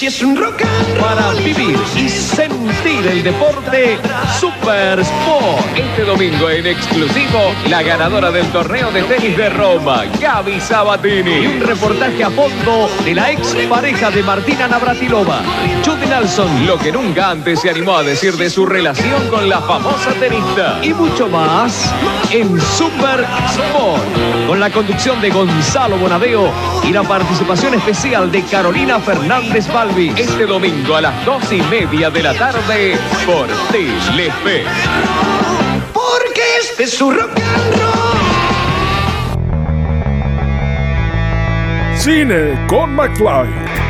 Si es un rock Para vivir y sentir el deporte Super Sport. Este domingo en exclusivo, la ganadora del torneo de tenis de Roma, Gaby Sabatini. Y un reportaje a fondo de la ex pareja de Martina Navratilova, Judy Nelson, lo que nunca antes se animó a decir de su relación con la famosa tenista. Y mucho más en Super Sport. Con la conducción de Gonzalo Bonadeo y la participación especial de Carolina Fernández Este domingo a las dos y media de la tarde por Telefe. Porque este es su rock and roll. Cine con McFly.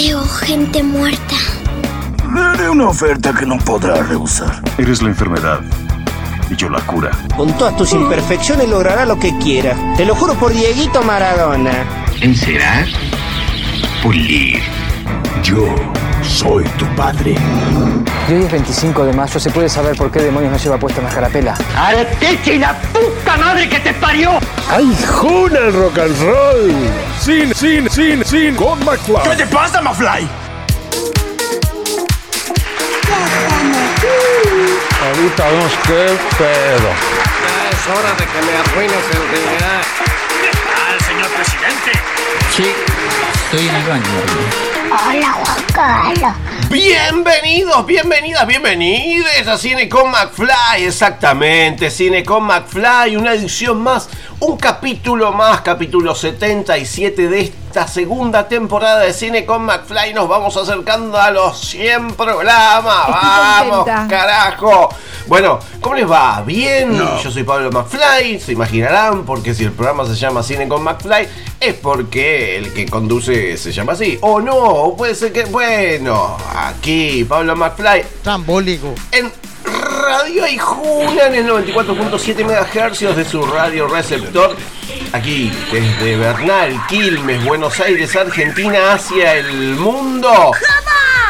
Veo gente muerta. Le haré una oferta que no podrá rehusar. Eres la enfermedad y yo la cura. Con todas tus imperfecciones logrará lo que quiera. Te lo juro por Dieguito Maradona. Encerar, pulir. Yo soy tu padre. Y hoy es 25 de mayo, ¿se puede saber por qué demonios no lleva puesta una carapela? ¡Arteche y la puta madre que te parió! ¡Ay, juna el rock and roll! Cine, cine, cine, cine con McFly. ¿Qué te pasa, McFly? Ahorita vemos qué pedo. Ya es hora de que me arruines el día. ¡Al señor presidente! Sí, estoy en el baño. Hola, Juan Carlos. Bienvenidos, bienvenidas, bienvenidos a Cine con McFly, exactamente, Cine con McFly, una edición más, un capítulo más, capítulo 77 de esta segunda temporada de Cine con McFly, nos vamos acercando a los 100 programas, vamos, carajo. Bueno, ¿cómo les va? ¿Bien? Yo soy Pablo McFly, se imaginarán, porque si el programa se llama Cine con McFly, es porque el que conduce se llama así, o no, o puede ser que, bueno, aquí Pablo McFly Trambólico. en Radio Aijuna en el 94.7 MHz de su radio receptor. Aquí desde Bernal, Quilmes, Buenos Aires, Argentina, hacia el mundo.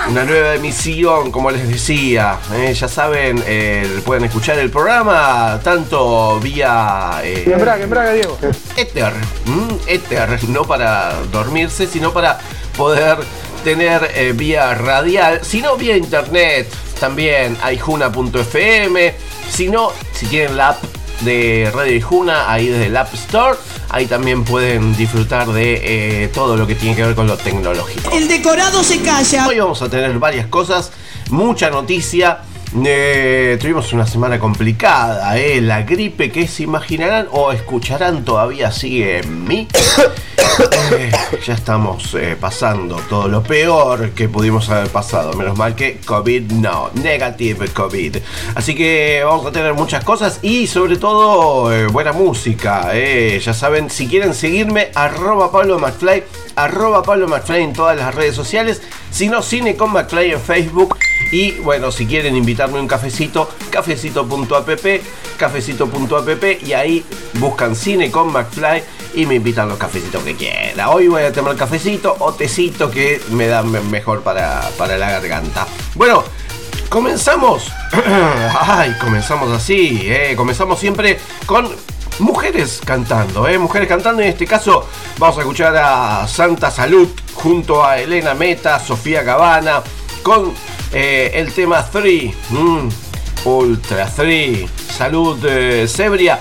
Una nueva emisión, como les decía. eh, ya saben, eh, pueden escuchar el programa tanto vía eh, Embrague, embrague, Diego. Ether, ¿m? Ether, no para dormirse, sino para poder tener eh, vía radial, sino vía internet, también aijuna.fm, si no, si tienen la app de Radio Aijuna, ahí desde el App Store, ahí también pueden disfrutar de eh, todo lo que tiene que ver con lo tecnológico. El decorado se calla. Hoy vamos a tener varias cosas, mucha noticia. Eh, tuvimos una semana complicada, eh. la gripe que se imaginarán o escucharán todavía sigue en mí. Eh, ya estamos eh, pasando todo lo peor que pudimos haber pasado. Menos mal que COVID no, negative COVID. Así que vamos a tener muchas cosas y sobre todo eh, buena música. eh. Ya saben, si quieren seguirme, arroba Pablo McFly, arroba Pablo McFly en todas las redes sociales. Si no, Cine con McFly en Facebook. Y bueno, si quieren invitarme un cafecito, cafecito.app, cafecito.app y ahí buscan cine con McFly y me invitan los cafecitos que quiera. Hoy voy a tomar cafecito o tecito que me dan me- mejor para, para la garganta. Bueno, comenzamos. Ay, comenzamos así, eh. Comenzamos siempre con mujeres cantando, eh. Mujeres cantando. En este caso, vamos a escuchar a Santa Salud junto a Elena Meta, Sofía Cabana, con eh, el tema 3. Ultra 3. Salud eh, Sebria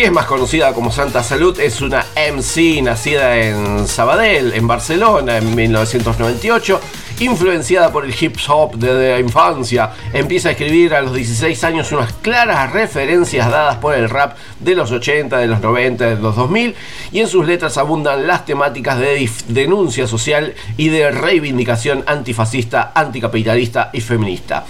que es más conocida como Santa Salud, es una MC nacida en Sabadell, en Barcelona, en 1998, influenciada por el hip hop desde la infancia. Empieza a escribir a los 16 años unas claras referencias dadas por el rap de los 80, de los 90, de los 2000, y en sus letras abundan las temáticas de denuncia social y de reivindicación antifascista, anticapitalista y feminista.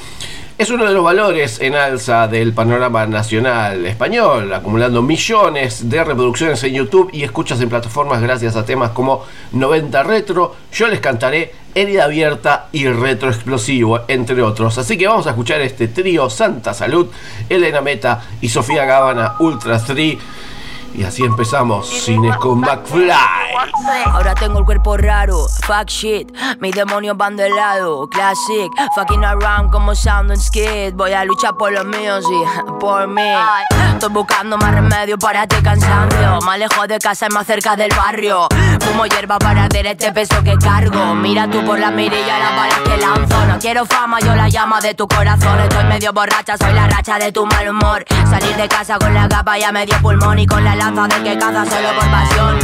Es uno de los valores en alza del panorama nacional español, acumulando millones de reproducciones en YouTube y escuchas en plataformas gracias a temas como 90 Retro, Yo les cantaré Herida Abierta y Retroexplosivo, entre otros. Así que vamos a escuchar este trío Santa Salud, Elena Meta y Sofía Gábana Ultra 3. Y así empezamos, Cine con McFly. Ahora tengo el cuerpo raro, fuck shit, mis demonios van de lado, classic, fucking around como sound and skid, voy a luchar por los míos y por mí. Estoy buscando más remedio para este cansancio, más lejos de casa y más cerca del barrio. Fumo hierba para hacer este peso que cargo, mira tú por la mirilla las balas que lanzo. No quiero fama, yo la llama de tu corazón, estoy medio borracha, soy la racha de tu mal humor. Salir de casa con la capa y medio pulmón y con la lanza del que caza solo por pasión.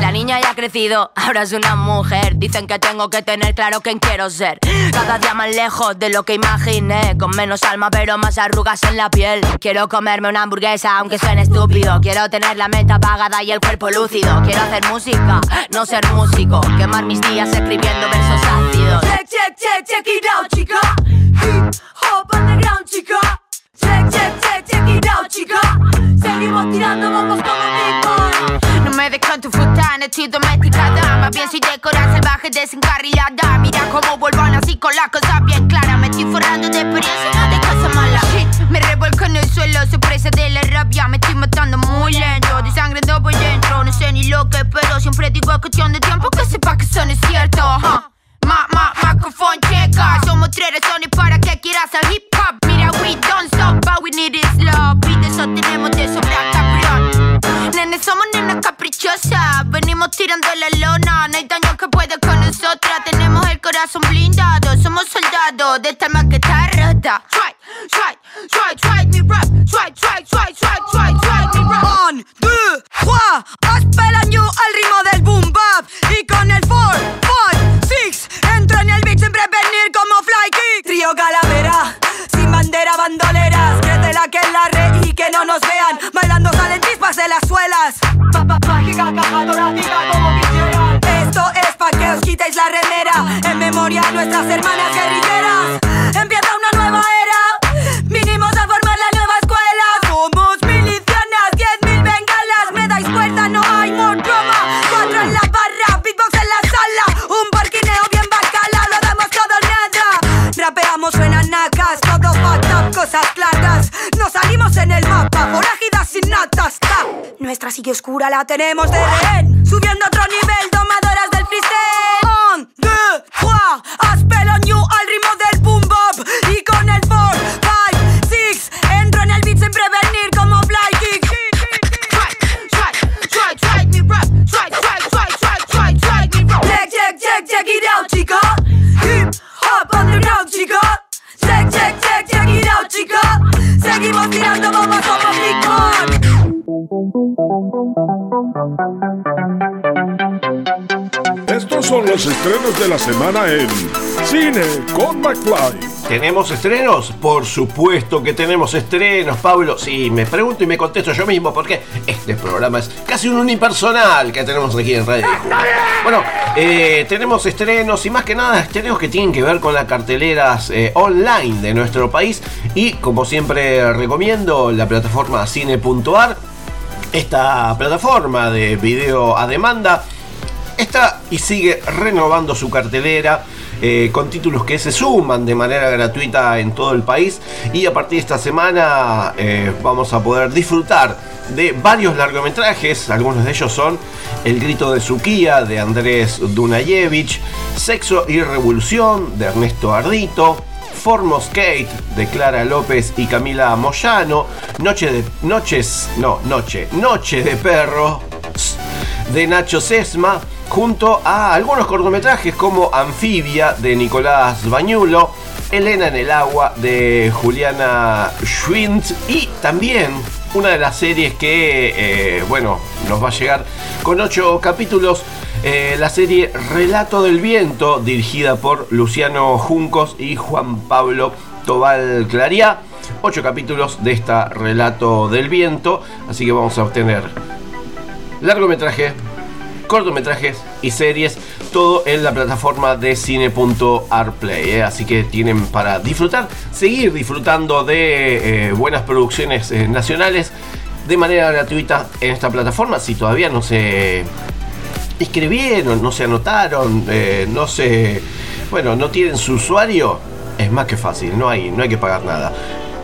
La niña ya ha crecido, ahora es una mujer. Dicen que tengo que tener claro quién quiero ser. Cada día más lejos de lo que imaginé. Con menos alma, pero más arrugas en la piel. Quiero comerme una hamburguesa, aunque suene estúpido. Quiero tener la mente apagada y el cuerpo lúcido. Quiero hacer música, no ser músico. Quemar mis días escribiendo versos ácidos. Check, check, check, check it out, chica. Hip hop underground, chica. Check, check, check, check it out, chica. Seguimos tirando bombos como Big Boy. No me des con tu futana, estoy domesticada. Más bien soy de corazón salvaje, desencarrilada. Mira cómo vuelvo así con las cosas bien claras. Me estoy forrando de experiencia no de cosas malas. Me revuelco en el suelo, sorpresa de la rabia. Me estoy matando muy lento, desangrando por dentro. No sé ni lo que espero, siempre digo es cuestión de tiempo que sepa que eso no es cierto. Ma, ma, microphone checa. Somos tres razones para que quieras el hip hop. Mira, we don't stop, but we need is love. Y de eso tenemos de sobra cabrón. Nene, somos nenas caprichosas. Venimos tirando la lona. No hay daño que pueda con nosotras. Tenemos el corazón blindado. Somos soldados de esta alma que está rota. Try, try, try, try me rap. Try, try, try, try, try, try me rap. Un, deux, trois, al ritmo del En memoria a nuestras hermanas guerrilleras. Empieza una nueva era. Vinimos a formar la nueva escuela. Somos milicianas, diez mil bengalas. Me dais cuerda, no hay more drama. Cuatro en la barra, beatbox en la sala. Un barquineo bien bacala, lo damos todo nada. Rapeamos, suenan nacas, todo fucked cosas claras. Nos salimos en el mapa, forajidas sin natas. Ta. Nuestra sigue oscura la tenemos de rehén. Subiendo a los estrenos de la semana en Cine con McFly. ¿Tenemos estrenos? Por supuesto que tenemos estrenos, Pablo. Sí, me pregunto y me contesto yo mismo porque este programa es casi un unipersonal que tenemos aquí en Radio. Bueno, eh, tenemos estrenos y más que nada estrenos que tienen que ver con las carteleras eh, online de nuestro país y como siempre recomiendo la plataforma cine.ar, esta plataforma de video a demanda está y sigue renovando su cartelera eh, con títulos que se suman de manera gratuita en todo el país. Y a partir de esta semana eh, vamos a poder disfrutar de varios largometrajes, algunos de ellos son El grito de Suquía de Andrés Dunayevich, Sexo y Revolución de Ernesto Ardito, Formos Kate de Clara López y Camila Moyano, Noche de Noches, no, Noche, Noche de Perro de Nacho Sesma, junto a algunos cortometrajes como Anfibia de Nicolás Bañulo, Elena en el agua de Juliana Schwint y también una de las series que, eh, bueno, nos va a llegar con ocho capítulos. eh, la serie Relato del Viento, dirigida por Luciano Juncos y Juan Pablo Tobal Clariá. Ocho capítulos de esta Relato del Viento. Así que vamos a obtener largometraje, cortometrajes y series, todo en la plataforma de cine.arplay. ¿eh? Así que tienen para disfrutar, seguir disfrutando de eh, buenas producciones eh, nacionales de manera gratuita en esta plataforma. Si todavía no se inscribieron, no se anotaron, no se bueno, no tienen su usuario, es más que fácil, no hay, no hay que pagar nada.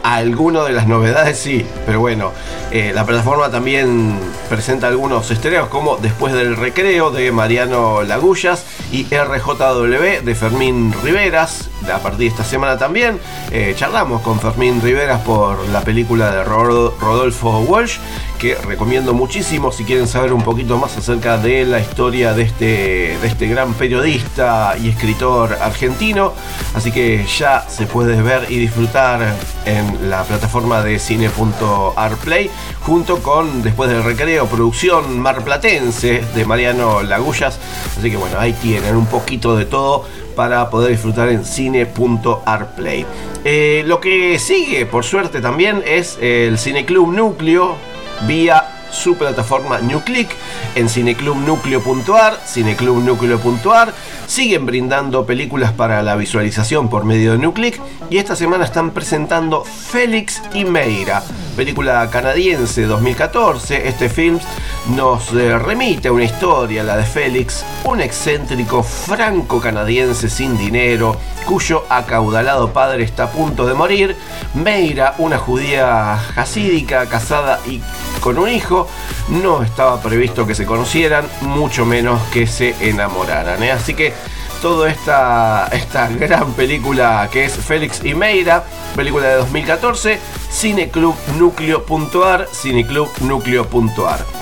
Algunas de las novedades sí, pero bueno, eh, la plataforma también presenta algunos estrenos como Después del Recreo de Mariano Lagullas y RJW de Fermín Riveras. A partir de esta semana también eh, charlamos con Fermín Riveras por la película de Ro- Rodolfo Walsh, que recomiendo muchísimo si quieren saber un poquito más acerca de la historia de este, de este gran periodista y escritor argentino. Así que ya se puede ver y disfrutar en la plataforma de cine.arplay junto con Después del Recreo, producción marplatense de Mariano Lagullas. Así que bueno, ahí tienen un poquito de todo para poder disfrutar en cine.arplay. Eh, lo que sigue, por suerte también, es el Cineclub Núcleo vía su plataforma NewClick en cineclubnucleo.ar, cineclubnucleo.ar. Siguen brindando películas para la visualización por medio de NewClick y esta semana están presentando Félix y Meira, película canadiense 2014. Este film nos eh, remite a una historia, la de Félix, un excéntrico franco-canadiense sin dinero, cuyo acaudalado padre está a punto de morir. Meira, una judía hasídica, casada y con un hijo, no estaba previsto que se conocieran, mucho menos que se enamoraran. ¿eh? Así que toda esta, esta gran película que es Félix y Meira, película de 2014, cineclubnucleo.ar, cineclubnucleo.ar.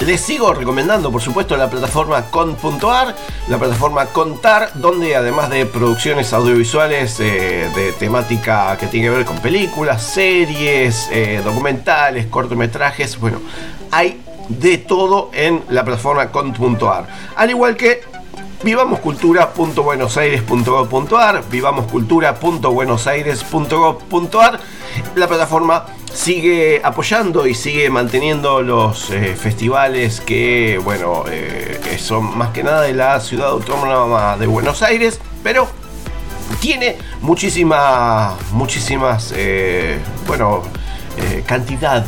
Les sigo recomendando, por supuesto, la plataforma con.ar, la plataforma Contar, donde además de producciones audiovisuales eh, de temática que tiene que ver con películas, series, eh, documentales, cortometrajes, bueno, hay de todo en la plataforma con.ar. Al igual que vivamoscultura.buenosaires.gov.ar, vivamoscultura.buenosaires.gov.ar. La plataforma sigue apoyando y sigue manteniendo los eh, festivales que, bueno, eh, son más que nada de la ciudad autónoma de Buenos Aires, pero tiene muchísima, muchísimas, eh, bueno, cantidad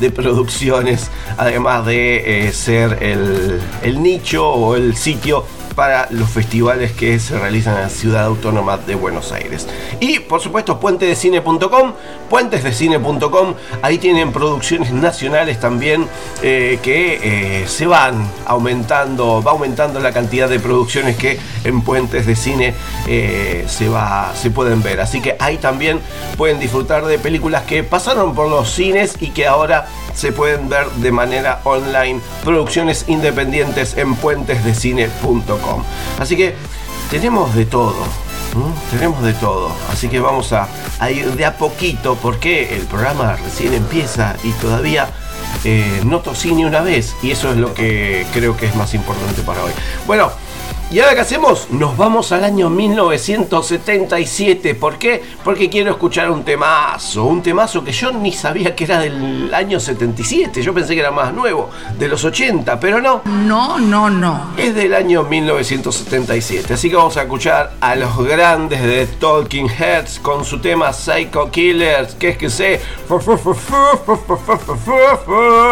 de producciones, además de ser el, el nicho o el sitio para los festivales que se realizan en la ciudad autónoma de Buenos Aires. Y por supuesto puentesdecine.com, puentesdecine.com, ahí tienen producciones nacionales también eh, que eh, se van aumentando, va aumentando la cantidad de producciones que en Puentes de Cine eh, se, va, se pueden ver. Así que ahí también pueden disfrutar de películas que pasaron por los cines y que ahora se pueden ver de manera online. Producciones independientes en puentesdecine.com. Así que tenemos de todo. Tenemos de todo. Así que vamos a, a ir de a poquito porque el programa recién empieza y todavía eh, no tosí ni una vez. Y eso es lo que creo que es más importante para hoy. Bueno. ¿Y ahora qué hacemos? Nos vamos al año 1977. ¿Por qué? Porque quiero escuchar un temazo. Un temazo que yo ni sabía que era del año 77. Yo pensé que era más nuevo, de los 80, pero no. No, no, no. Es del año 1977. Así que vamos a escuchar a los grandes de Talking Heads con su tema Psycho Killers. Que es que sé.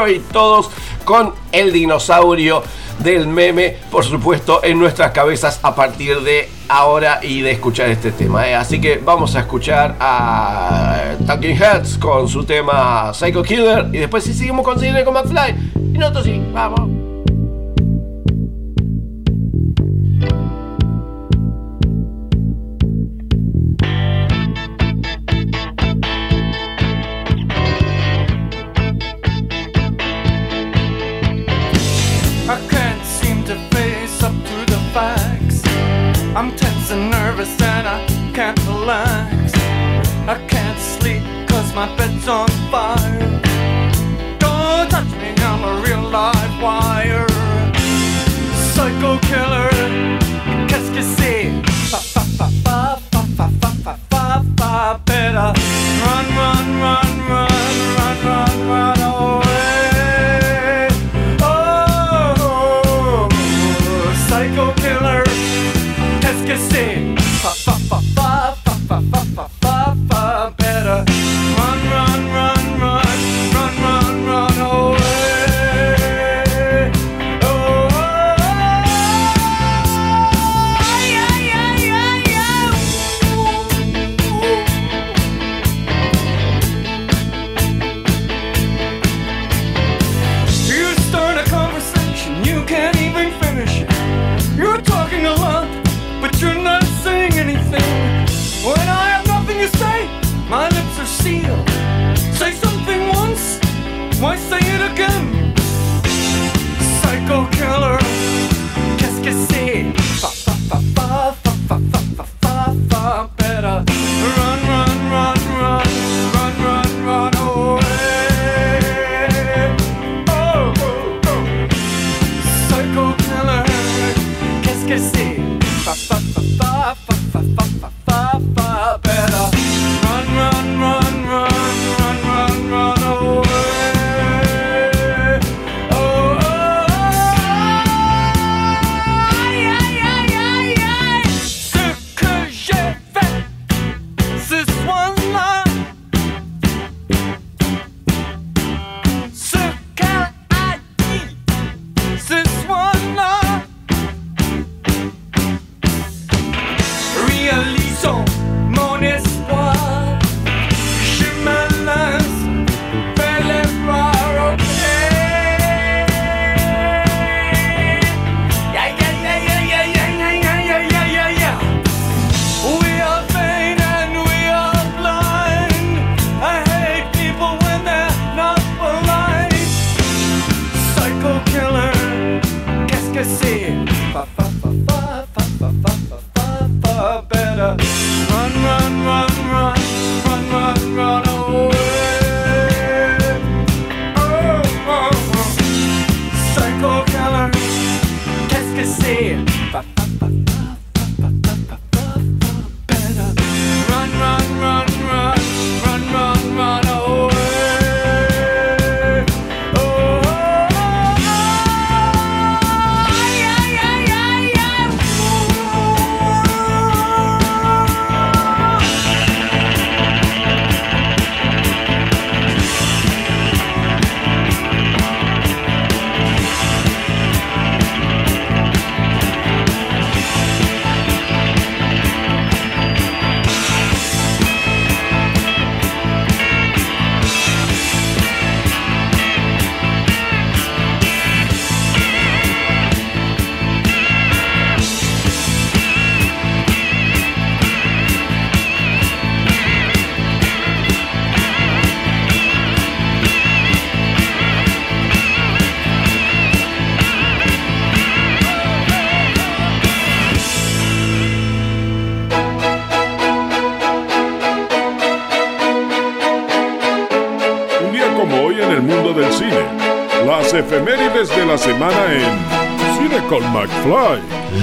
Y todos con el dinosaurio del meme, por supuesto, en nuestras cabezas a partir de ahora y de escuchar este tema. ¿eh? Así que vamos a escuchar a Talking Heads con su tema Psycho Killer y después si seguimos con Cine con McFly. Y nosotros sí, vamos.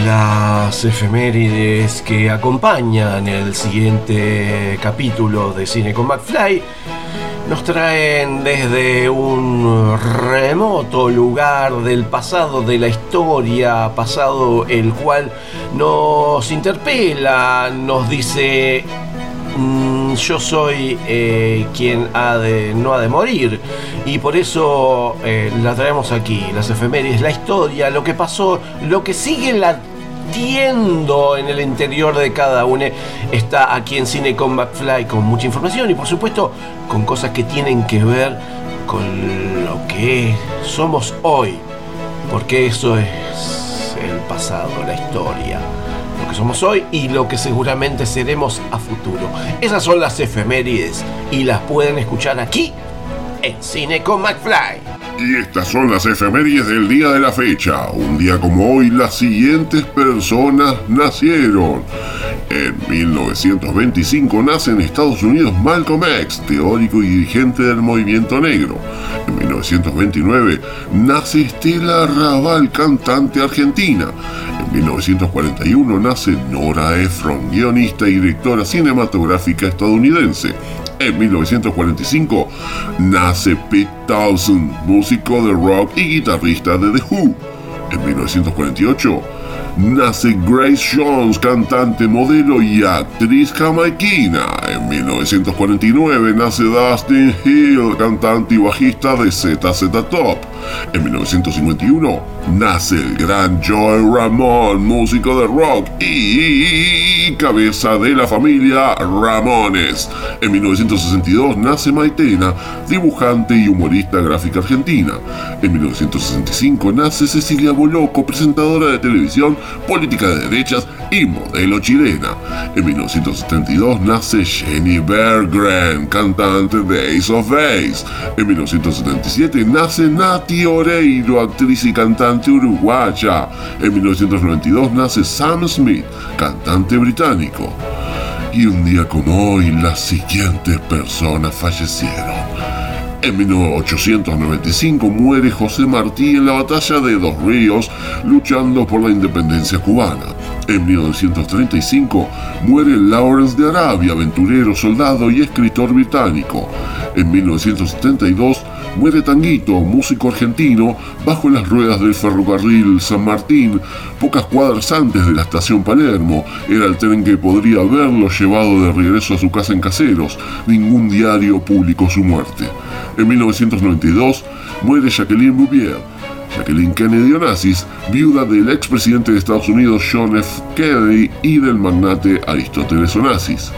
Las efemérides que acompañan el siguiente capítulo de Cine con McFly nos traen desde un remoto lugar del pasado de la historia, pasado el cual nos interpela, nos dice "Mm, yo soy eh, quien no ha de morir. Y por eso eh, la traemos aquí, las efemérides, la historia, lo que pasó, lo que sigue latiendo en el interior de cada uno está aquí en Cine con McFly con mucha información y por supuesto con cosas que tienen que ver con lo que somos hoy, porque eso es el pasado, la historia somos hoy y lo que seguramente seremos a futuro. Esas son las efemérides y las pueden escuchar aquí en Cine con McFly. Y estas son las efemérides del día de la fecha. Un día como hoy, las siguientes personas nacieron. En 1925 nace en Estados Unidos Malcolm X, teórico y dirigente del movimiento negro. En 1929 nace Estela Raval, cantante argentina. En 1941 nace Nora Ephron, guionista y directora cinematográfica estadounidense. En 1945 nace Pete Townsend, músico de rock y guitarrista de The Who. En 1948 nace Grace Jones, cantante, modelo y actriz jamaiquina. En 1949 nace Dustin Hill, cantante y bajista de ZZ Top. En 1951 nace el gran Joel Ramón, músico de rock y cabeza de la familia Ramones. En 1962 nace Maitena, dibujante y humorista gráfica argentina. En 1965 nace Cecilia Boloco, presentadora de televisión, política de derechas y modelo chilena. En 1972 nace Jenny Berggren, cantante de Ace of Base. En 1977 nace Nati Oreiro, actriz y cantante uruguaya. En 1992 nace Sam Smith, cantante británico. Y un día como hoy, las siguientes personas fallecieron. En 1895 muere José Martí en la batalla de Dos Ríos, luchando por la independencia cubana. En 1935 muere Lawrence de Arabia, aventurero, soldado y escritor británico. En 1972 muere Tanguito, músico argentino, bajo las ruedas del ferrocarril San Martín, pocas cuadras antes de la estación Palermo. Era el tren que podría haberlo llevado de regreso a su casa en Caseros. Ningún diario publicó su muerte. En 1992 muere Jacqueline Bouvier. Jacqueline Kennedy Onassis, viuda del expresidente de Estados Unidos John F. Kennedy y del magnate Aristóteles Onassis.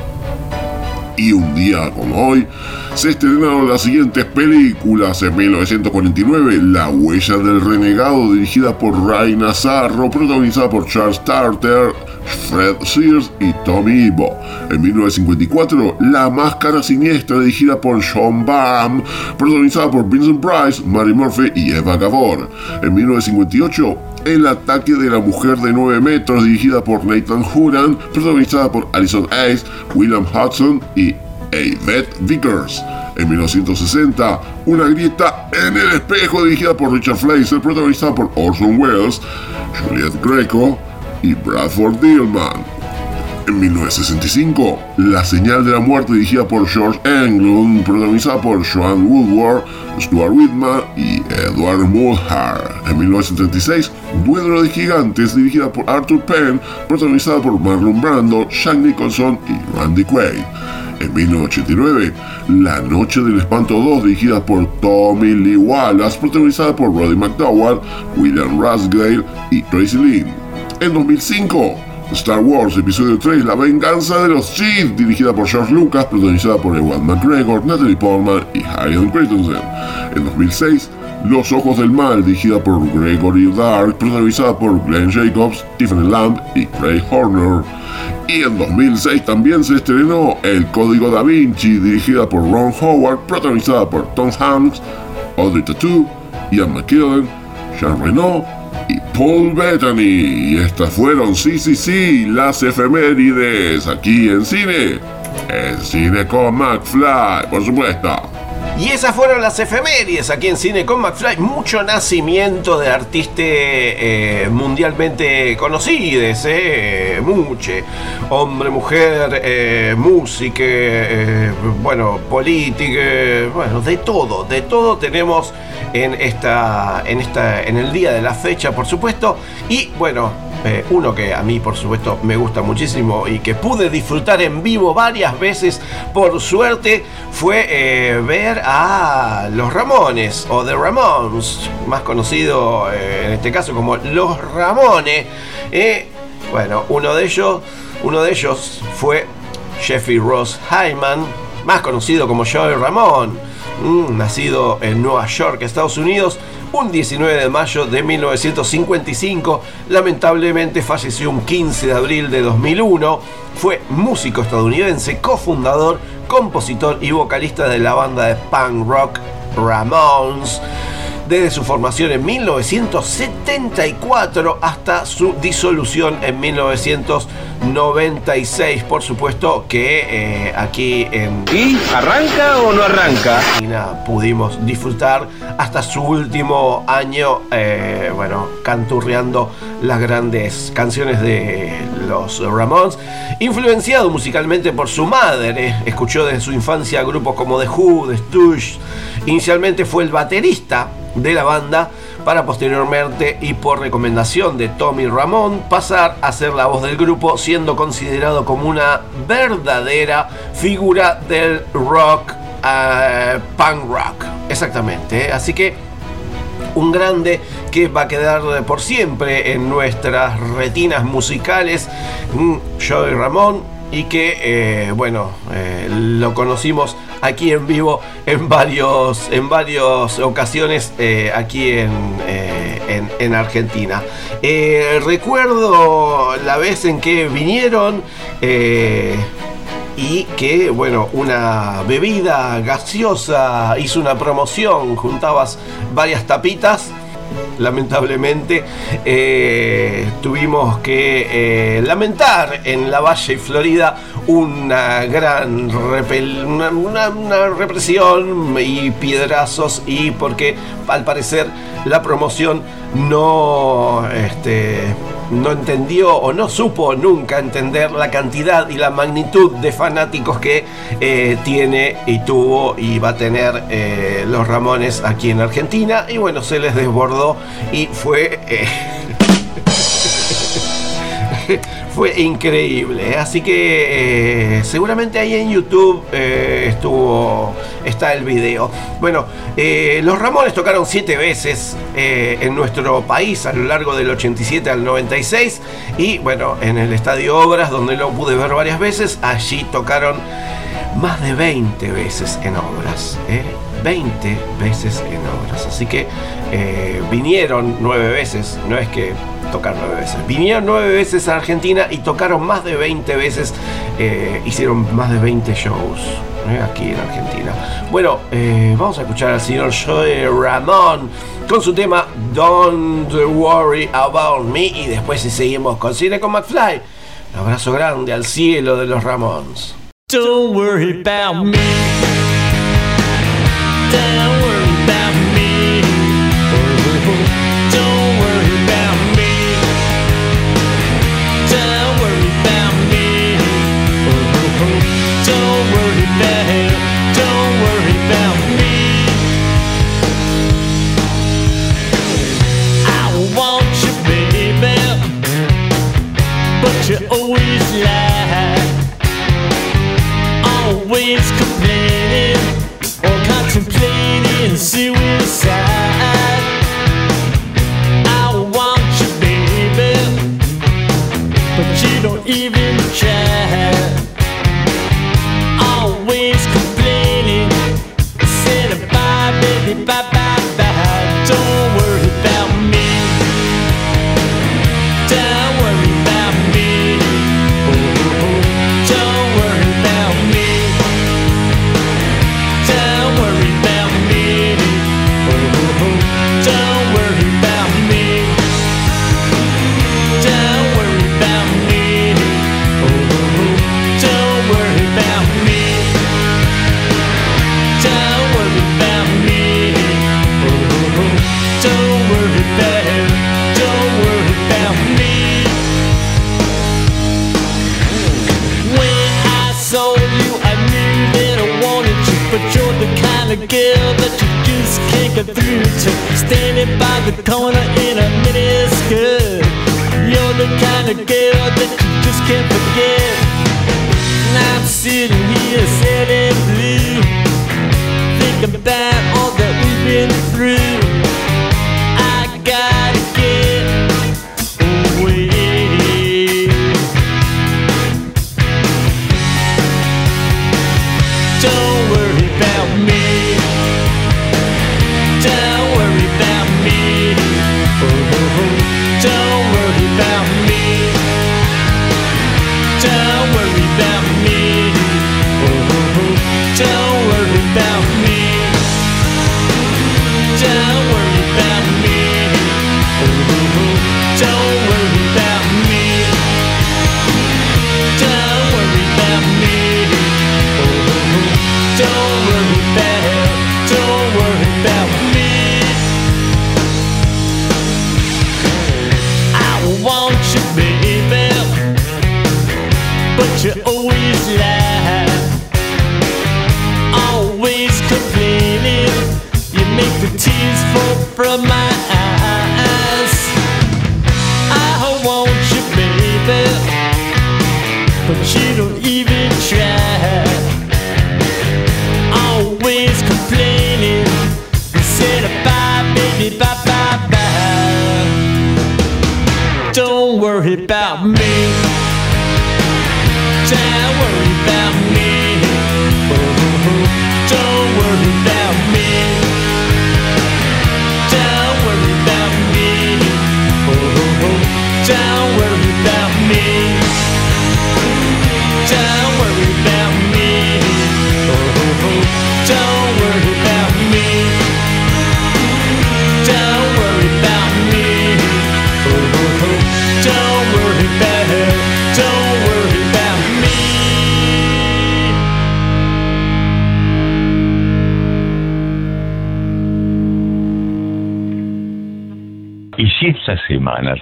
Y un día como hoy, se estrenaron las siguientes películas. En 1949, La huella del renegado, dirigida por Ray Nazarro, protagonizada por Charles Tarter, Fred Sears y Tommy Ibo. En 1954, La máscara siniestra, dirigida por Sean Baum, protagonizada por Vincent Price, Mary Murphy y Eva Gabor. En 1958, el ataque de la mujer de 9 metros, dirigida por Nathan Huran, protagonizada por Alison Ace, William Hudson y Yvette Vickers. En 1960, Una grieta en el espejo, dirigida por Richard Fleischer, protagonizada por Orson Welles, Juliette Greco y Bradford Dillman. En 1965, La señal de la muerte dirigida por George Englund, protagonizada por Joan Woodward, Stuart Whitman y Edward Mulhart. En 1976, Duelo de Gigantes dirigida por Arthur Penn, protagonizada por Marlon Brando, Jack Nicholson y Randy Quaid. En 1989, La Noche del Espanto 2, dirigida por Tommy Lee Wallace, protagonizada por Roddy McDowell, William Rasdale y Tracy Lynn. En 2005, Star Wars Episodio 3, La Venganza de los Sith, dirigida por George Lucas, protagonizada por Ewan McGregor, Natalie Portman y Hayden Christensen. En 2006, Los Ojos del Mal, dirigida por Gregory Dark, protagonizada por Glenn Jacobs, Stephen Lamb y Craig Horner. Y en 2006 también se estrenó El Código Da Vinci, dirigida por Ron Howard, protagonizada por Tom Hanks, Audrey Tautou, Ian McKellen, Jean Reno y Paul Bettany. Y estas fueron, sí, sí, sí, las efemérides aquí en cine. En cine con McFly, por supuesto. Y esas fueron las efemérides aquí en Cine con McFly. Mucho nacimiento de artistas eh, mundialmente conocidos, eh, muche. Hombre, mujer, eh, música, eh, bueno, política, bueno, de todo, de todo tenemos en esta, en esta, en el día de la fecha, por supuesto. Y bueno, eh, uno que a mí, por supuesto, me gusta muchísimo y que pude disfrutar en vivo varias veces, por suerte, fue eh, ver a los Ramones o The Ramones, más conocido eh, en este caso como Los Ramones. bueno, uno de ellos, uno de ellos fue Jeffrey Ross Hyman, más conocido como Joey Ramón, mm, nacido en Nueva York, Estados Unidos un 19 de mayo de 1955. Lamentablemente falleció un 15 de abril de 2001. Fue músico estadounidense, cofundador, compositor y vocalista de la banda de punk rock Ramones desde su formación en 1974 hasta su disolución en 1996. Por supuesto que eh, aquí en... ¿Y arranca o no arranca? Pudimos disfrutar hasta su último año, eh, bueno, canturreando las grandes canciones de los Ramones, influenciado musicalmente por su madre. Escuchó desde su infancia grupos como The Who, The Stooges. Inicialmente fue el baterista de la banda para posteriormente y por recomendación de Tommy Ramón pasar a ser la voz del grupo siendo considerado como una verdadera figura del rock uh, punk rock exactamente ¿eh? así que un grande que va a quedar por siempre en nuestras retinas musicales mm, Joey Ramón y que eh, bueno eh, lo conocimos aquí en vivo en varios en varias ocasiones eh, aquí en, en, en, Argentina. Recuerdo la vez en que vinieron y que bueno una bebida gaseosa hizo una promoción juntabas varias tapitas lamentablemente eh, tuvimos que eh, lamentar en la Valle, Florida, una gran una represión y piedrazos y porque al parecer la promoción no, este, no entendió o no supo nunca entender la cantidad y la magnitud de fanáticos que eh, tiene y tuvo y va a tener eh, los Ramones aquí en Argentina. Y bueno, se les desbordó y fue... eh, fue increíble. ¿eh? Así que eh, seguramente ahí en YouTube eh, estuvo. está el video. Bueno, los Ramones tocaron siete veces en nuestro país a lo largo del 87 al 96. Y bueno, en el Estadio Obras, donde lo pude ver varias veces, allí tocaron más de 20 veces en obras. ¿eh? 20 veces en obras. Así que vinieron nueve veces. No es que tocaron nueve veces. Vinieron nueve veces a Argentina y tocaron más de 20 veces. eh, hicieron más de 20 shows ¿eh? aquí en Argentina. Bueno, eh, vamos a escuchar al señor Joey Ramón con su tema Don't Worry About Me. Y después si seguimos con Cine con McFly. Un abrazo grande al cielo de los Ramones.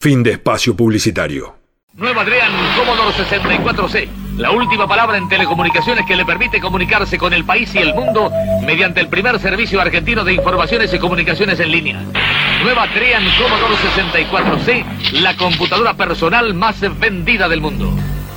Fin de espacio publicitario. Nueva Adrián Commodore 64C. La última palabra en telecomunicaciones que le permite comunicarse con el país y el mundo mediante el primer servicio argentino de informaciones y comunicaciones en línea. Nueva Adrián Commodore 64C, la computadora personal más vendida del mundo.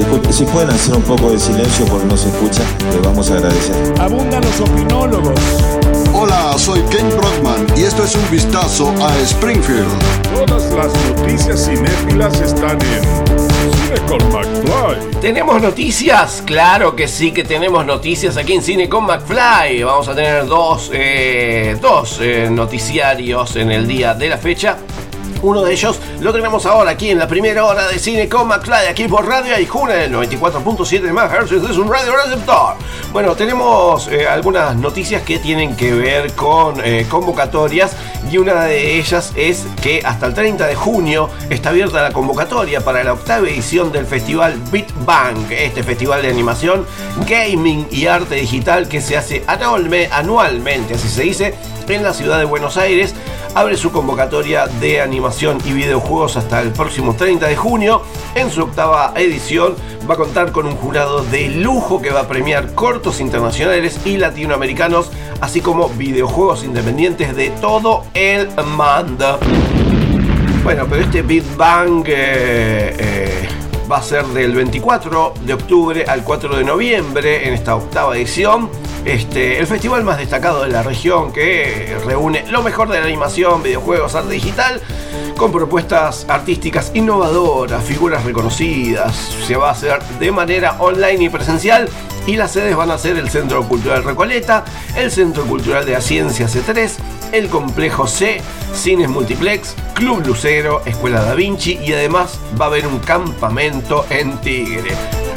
Perdón, disculpe, si pueden hacer un poco de silencio porque no se escucha, les vamos a agradecer. Abundan los opinólogos. Hola, soy Ken Brockman y esto es un vistazo a Springfield. Todas las noticias cinéfilas están en Cine con McFly. ¿Tenemos noticias? Claro que sí que tenemos noticias aquí en Cine con McFly. Vamos a tener dos, eh, dos eh, noticiarios en el día de la fecha. Uno de ellos lo tenemos ahora aquí en la primera hora de Cine con McFly, aquí por Radio Aijuna, el 94.7 MHz, es un radio receptor. Bueno, tenemos eh, algunas noticias que tienen que ver con eh, convocatorias y una de ellas es que hasta el 30 de junio está abierta la convocatoria para la octava edición del festival Beat Bang, este festival de animación, gaming y arte digital que se hace anualme- anualmente, así se dice, en la ciudad de Buenos Aires. Abre su convocatoria de animación y videojuegos hasta el próximo 30 de junio. En su octava edición va a contar con un jurado de lujo que va a premiar cortos internacionales y latinoamericanos, así como videojuegos independientes de todo el mundo. Bueno, pero este Big Bang eh, eh, va a ser del 24 de octubre al 4 de noviembre en esta octava edición. Este, el festival más destacado de la región que reúne lo mejor de la animación, videojuegos, arte digital, con propuestas artísticas innovadoras, figuras reconocidas. Se va a hacer de manera online y presencial y las sedes van a ser el Centro Cultural Recoleta, el Centro Cultural de la Ciencia C3, el Complejo C, Cines Multiplex, Club Lucero, Escuela Da Vinci y además va a haber un campamento en Tigre.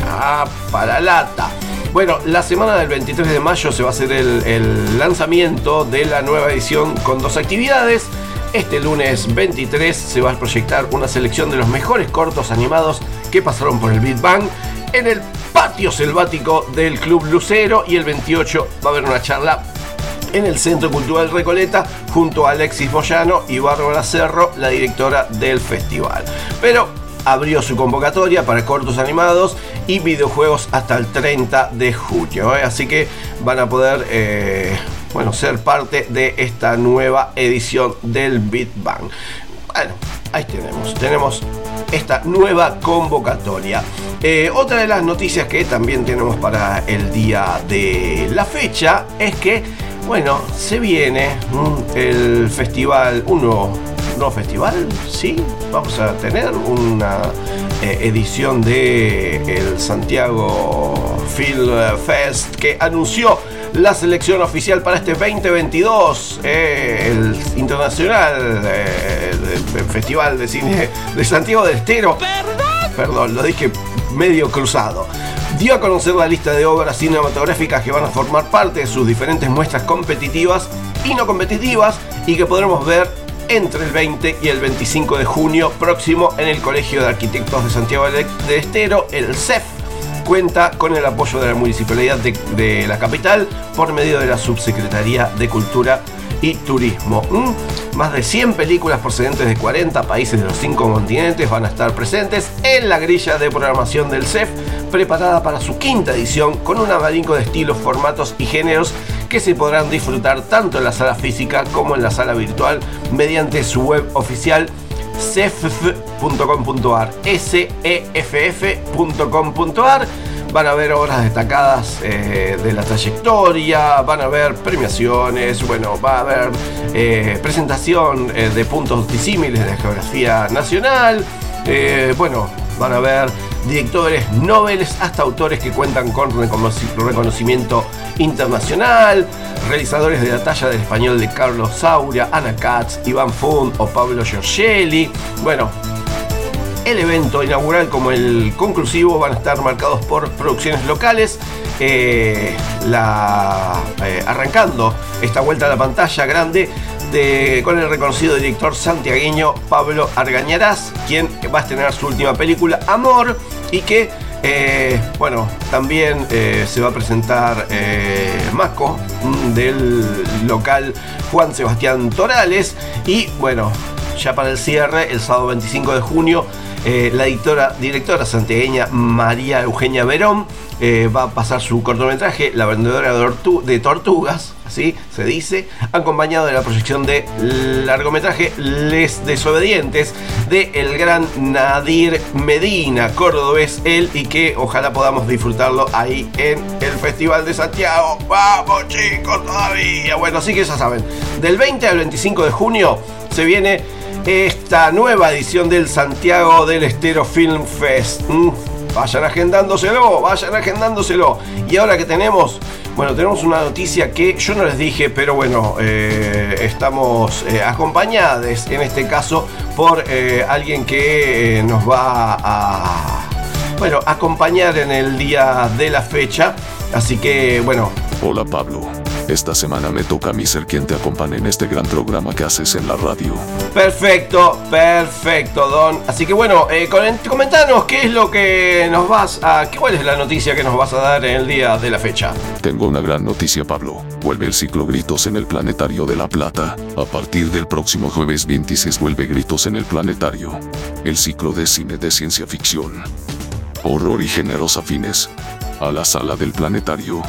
Ah, para lata. Bueno, la semana del 23 de mayo se va a hacer el, lanzamiento de la nueva edición con dos actividades. Este lunes 23 se va a proyectar una selección de los mejores cortos animados que pasaron por el Big Bang en el patio selvático del Club Lucero y el 28 va a haber una charla en el Centro Cultural Recoleta junto a Alexis Moyano y Bárbara Cerro, la directora del festival. Pero abrió su convocatoria para cortos animados y videojuegos hasta el 30 de junio. ¿eh? Así que van a poder eh, bueno, ser parte de esta nueva edición del Big Bang. Bueno, ahí tenemos, tenemos esta nueva convocatoria. Eh, otra de las noticias que también tenemos para el día de la fecha es que, bueno, se viene el festival, un nuevo, nuevo festival, sí, vamos a tener una eh, edición de el Santiago Film Fest que anunció la selección oficial para este 2022, eh, el internacional eh, el- Festival de Cine de Santiago del Estero. Perdón, lo dije medio cruzado. Dio a conocer la lista de obras cinematográficas que van a formar parte de sus diferentes muestras competitivas y no competitivas y que podremos ver entre el 20 y el 25 de junio próximo en el Colegio de Arquitectos de Santiago del Estero, el CEF cuenta con el apoyo de la Municipalidad de, de la capital por medio de la Subsecretaría de Cultura y Turismo. Mm, Más de 100 películas procedentes de 40 países de los 5 continentes van a estar presentes en la grilla de programación del CEF, preparada para su quinta edición con un abanico de estilos, formatos y géneros que se podrán disfrutar tanto en la sala física como en la sala virtual mediante su web oficial cff.com.ar seff.com.ar van a ver obras destacadas eh, de la trayectoria, van a ver premiaciones, bueno, va a haber eh, presentación eh, de puntos disímiles de la geografía nacional, bueno, van a ver directores noveles hasta autores que cuentan con reconoci- reconocimiento internacional, realizadores de la talla del español de Carlos Sauria, Ana Katz, Iván Fund o Pablo Giorgelli. Bueno, el evento inaugural como el conclusivo van a estar marcados por producciones locales. eh, la, eh, arrancando esta vuelta a la pantalla grande de- con el reconocido director santiagueño Pablo Argañarás, quien va a estrenar su última película, Amor, y que, eh, bueno, también eh, se va a presentar eh, Masco mm, del local Juan Sebastián Torales, y bueno, ya para el cierre, el sábado 25 de junio, la directora, santiagueña María Eugenia Verón va a pasar su cortometraje La vendedora de tortugas, se dice, acompañado de la proyección de largometraje Les Desobedientes de el gran Nadir Medina, cordobés él, y que ojalá podamos disfrutarlo ahí en el Festival de Santiago. ¡Vamos chicos todavía! Bueno, así que ya saben, del 20 al 25 de junio se viene esta nueva edición del Santiago del Estero Film Fest. Mm, Vayan agendándoselo, vayan agendándoselo. Y ahora que tenemos, bueno, tenemos una noticia que yo no les dije, pero bueno, eh, estamos eh, acompañados en este caso por eh, alguien que nos va a, bueno, acompañar en el día de la fecha. Así que, bueno, Hola Pablo. Esta semana me toca a mí ser quien te acompañe en este gran programa que haces en la radio. Perfecto, perfecto, Don. Así que bueno, eh, comen- comentanos qué es lo que nos vas a. ¿Cuál es la noticia que nos vas a dar en el día de la fecha? Tengo una gran noticia Pablo. Vuelve el ciclo Gritos en el Planetario de La Plata. A partir del próximo jueves 26 vuelve Gritos en el Planetario. El ciclo de cine de ciencia ficción. Horror y géneros afines. A la sala del Planetario.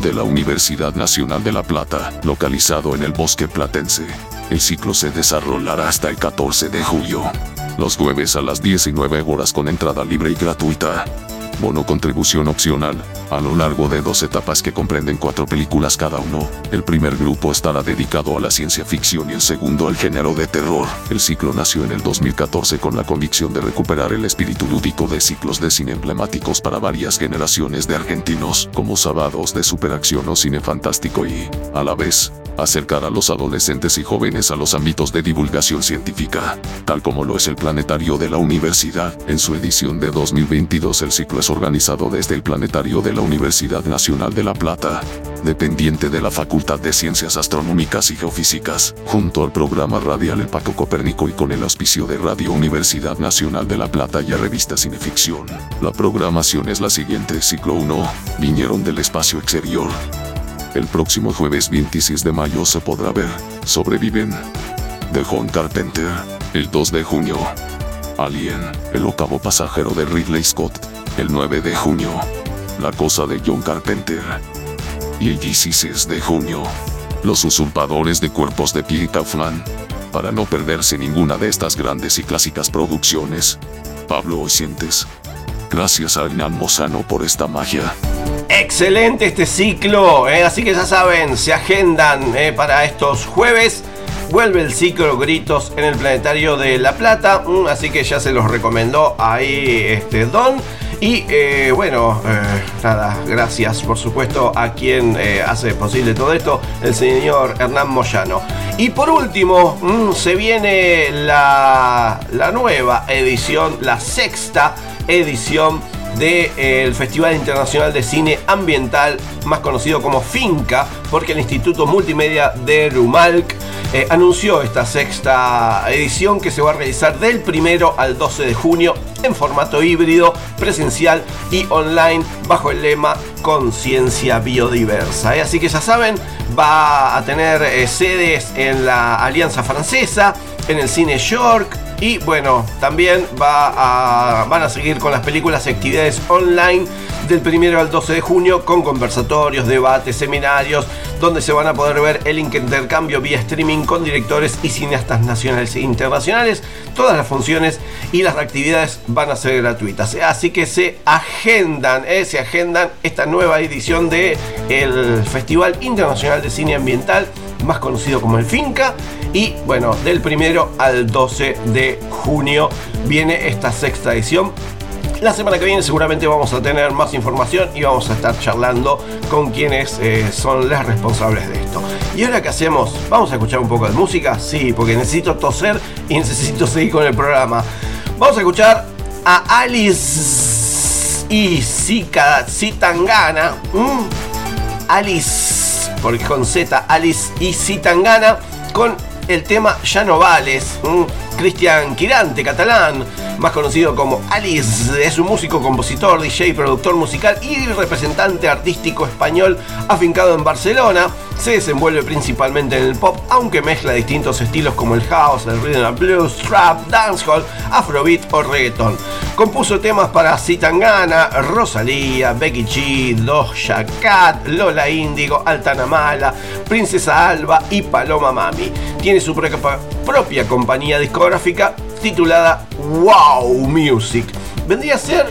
De la Universidad Nacional de La Plata, localizado en el Bosque Platense. El ciclo se desarrollará hasta el 14 de julio. Los jueves a las 19 horas con entrada libre y gratuita. Bono contribución opcional, a lo largo de dos etapas que comprenden cuatro películas cada uno. El primer grupo estará dedicado a la ciencia ficción y el segundo al género de terror. El ciclo nació en el 2014 con la convicción de recuperar el espíritu lúdico de ciclos de cine emblemáticos para varias generaciones de argentinos, como Sábados de Superacción o Cine Fantástico y, a la vez, acercar a los adolescentes y jóvenes a los ámbitos de divulgación científica, tal como lo es el planetario de la universidad. En su edición de 2022 el ciclo es organizado desde el Planetario de la Universidad Nacional de La Plata, dependiente de la Facultad de Ciencias Astronómicas y Geofísicas, junto al programa radial El Paco Copérnico y con el auspicio de Radio Universidad Nacional de La Plata y a revista Cineficción. La programación es la siguiente, ciclo 1, vinieron del espacio exterior. El próximo jueves 26 de mayo se podrá ver, sobreviven, de John Carpenter, el 2 de junio. Alien, el octavo pasajero de Ridley Scott, el 9 de junio. La cosa de John Carpenter. Y el 16 de junio. Los usurpadores de cuerpos de Pete Kaufman. Para no perderse ninguna de estas grandes y clásicas producciones. Pablo Ocientes. Gracias a Hernán Mozano por esta magia. Excelente este ciclo, eh, así que ya saben, se agendan eh, para estos jueves. Vuelve el ciclo Gritos en el Planetario de La Plata, mm, así que ya se los recomendó ahí este Don. Y eh, bueno, eh, nada, gracias por supuesto a quien eh, hace posible todo esto, el señor Hernán Moyano. Y por último, mm, se viene la, la nueva edición, la sexta edición del Festival Internacional de Cine Ambiental, más conocido como Finca, porque el Instituto Multimedia de Rumalk eh, anunció esta sexta edición que se va a realizar del primero al 12 de junio en formato híbrido, presencial y online bajo el lema Conciencia Biodiversa. ¿eh? Así que ya saben, va a tener eh, sedes en la Alianza Francesa, en el Cine York, y bueno, también va van a seguir con las películas y actividades online del primero al 12 de junio con conversatorios, debates, seminarios, donde se van a poder ver el intercambio vía streaming con directores y cineastas nacionales e internacionales. Todas las funciones y las actividades van a ser gratuitas. Así que se agendan, eh, se agendan esta nueva edición del el Festival Internacional de Cine Ambiental más conocido como el Finca. Y bueno, del primero al 12 de junio viene esta sexta edición. La semana que viene seguramente vamos a tener más información y vamos a estar charlando con quienes eh, son las responsables de esto. ¿Y ahora qué hacemos? ¿Vamos a escuchar un poco de música? Sí, porque necesito toser y necesito seguir con el programa. Vamos a escuchar a Alice y Zitangana. ¿Mm? Alice, porque con Z, Alice y Zitangana, con el tema Ya no vales. Cristian Quirante, catalán, más conocido como Alice, es un músico, compositor, DJ, productor musical y representante artístico español afincado en Barcelona. Se desenvuelve principalmente en el pop, aunque mezcla distintos estilos como el house, el rhythm and blues, trap, dancehall, afrobeat o reggaeton. Compuso temas para Zitangana, Rosalía, Becky G, Doja Cat, Lola Índigo, Altana Mala, Princesa Alba y Paloma Mami. Tiene su propia compañía discográfica titulada Wow Music. Vendría a ser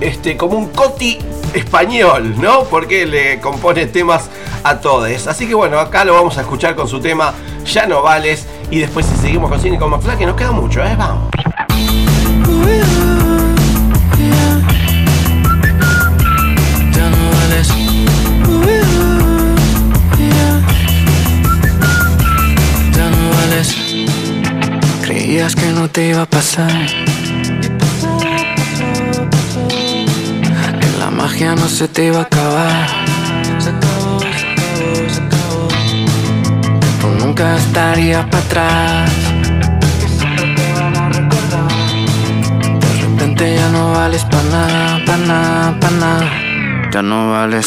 este, como un coti español, ¿no? Porque le compone temas a todos. Así que bueno, acá lo vamos a escuchar con su tema Ya no vales. Y después si seguimos con cine con McFly, que nos queda mucho, ¿eh? Vamos. Creías que no te iba a pasar. Que la magia no se te iba a acabar. Tú nunca estarías para atrás. De repente ya no vales para nada, para nada, para nada. Ya no vales.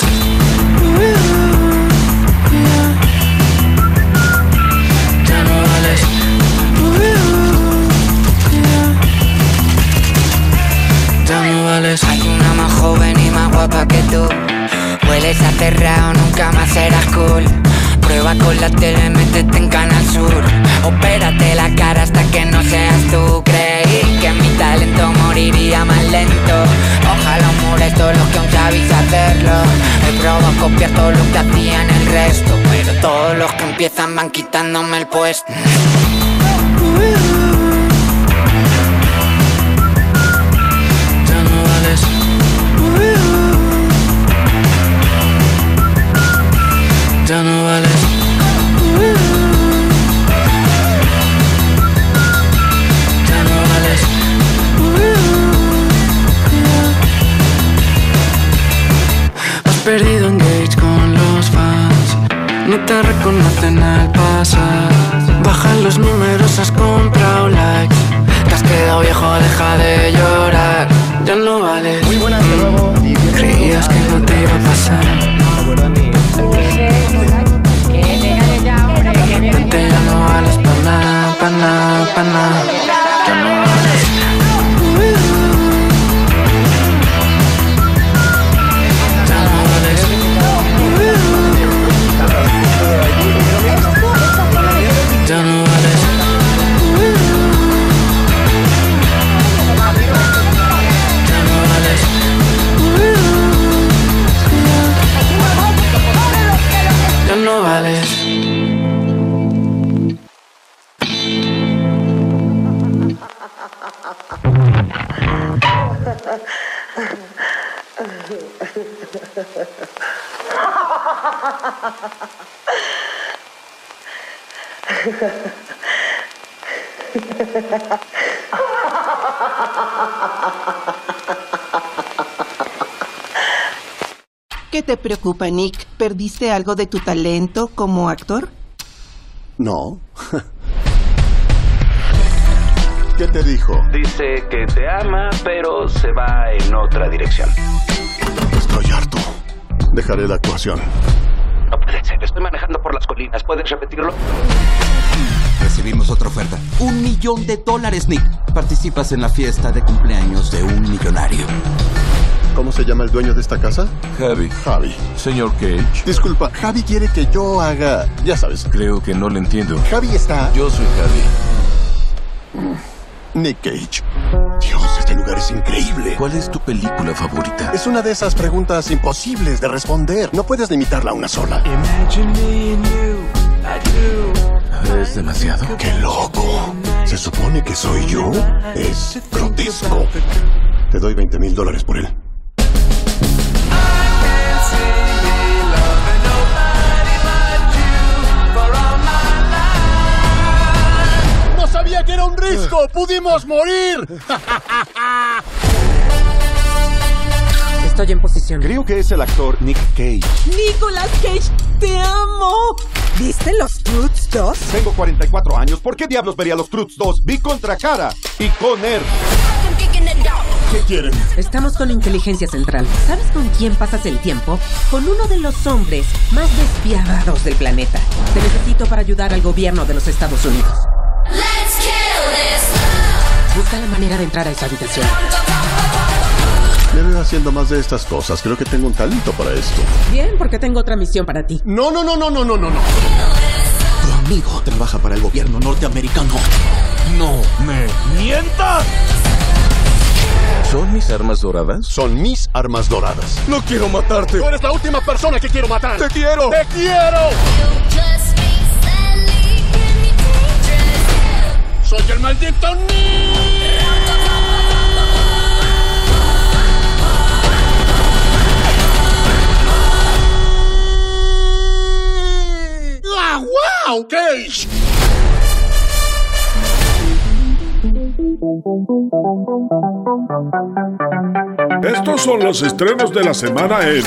Copiar todo lo que hacían el resto. Pero todos los que empiezan van quitándome el puesto. Te reconocen al ¿Qué te preocupa, Nick? ¿Perdiste algo de tu talento como actor? No. ¿Qué te dijo? Dice que te ama, pero se va en otra dirección. Estoy harto. Dejaré la actuación. No puede ser, estoy manejando por las colinas. ¿Puedes repetirlo? Recibimos otra oferta. Un millón de dólares, Nick. Participas en la fiesta de cumpleaños de un millonario. ¿Cómo se llama el dueño de esta casa? Javi. Javi. Señor Cage. Disculpa, Javi quiere que yo haga... Ya sabes. Creo que no le entiendo. Javi está... Yo soy Javi. Nick Cage. Dios, este lugar es increíble. ¿Cuál es tu película favorita? Es una de esas preguntas imposibles de responder. No puedes limitarla a una sola. Es demasiado. ¡Qué loco! ¿Se supone que soy yo? Es grotesco. Te doy 20 mil dólares por él. ¡Pudimos morir! Estoy en posición. Creo que es el actor Nick Cage. Nicolas Cage, te amo. ¿Viste los Croods 2? Tengo 44 años. ¿Por qué diablos vería los Cruz 2? Vi contra cara y Conner. ¿Qué quieren? Estamos con inteligencia central. ¿Sabes con quién pasas el tiempo? Con uno de los hombres más despiadados del planeta. Te necesito para ayudar al gobierno de los Estados Unidos. Busca la manera de entrar a esa habitación. Me veo haciendo más de estas cosas. Creo que tengo un talento para esto. Bien, porque tengo otra misión para ti. No, no, no, no, no, no, no, no. Tu amigo trabaja para el gobierno norteamericano. No me mientas. ¿Son mis armas doradas? Son mis armas doradas. No quiero matarte. Tú eres la última persona que quiero matar. ¡Te quiero! ¡Te quiero! ¡Soy el maldito Nick! ¡Ah, wow! ¡Cage! Estos son los estrenos de la semana en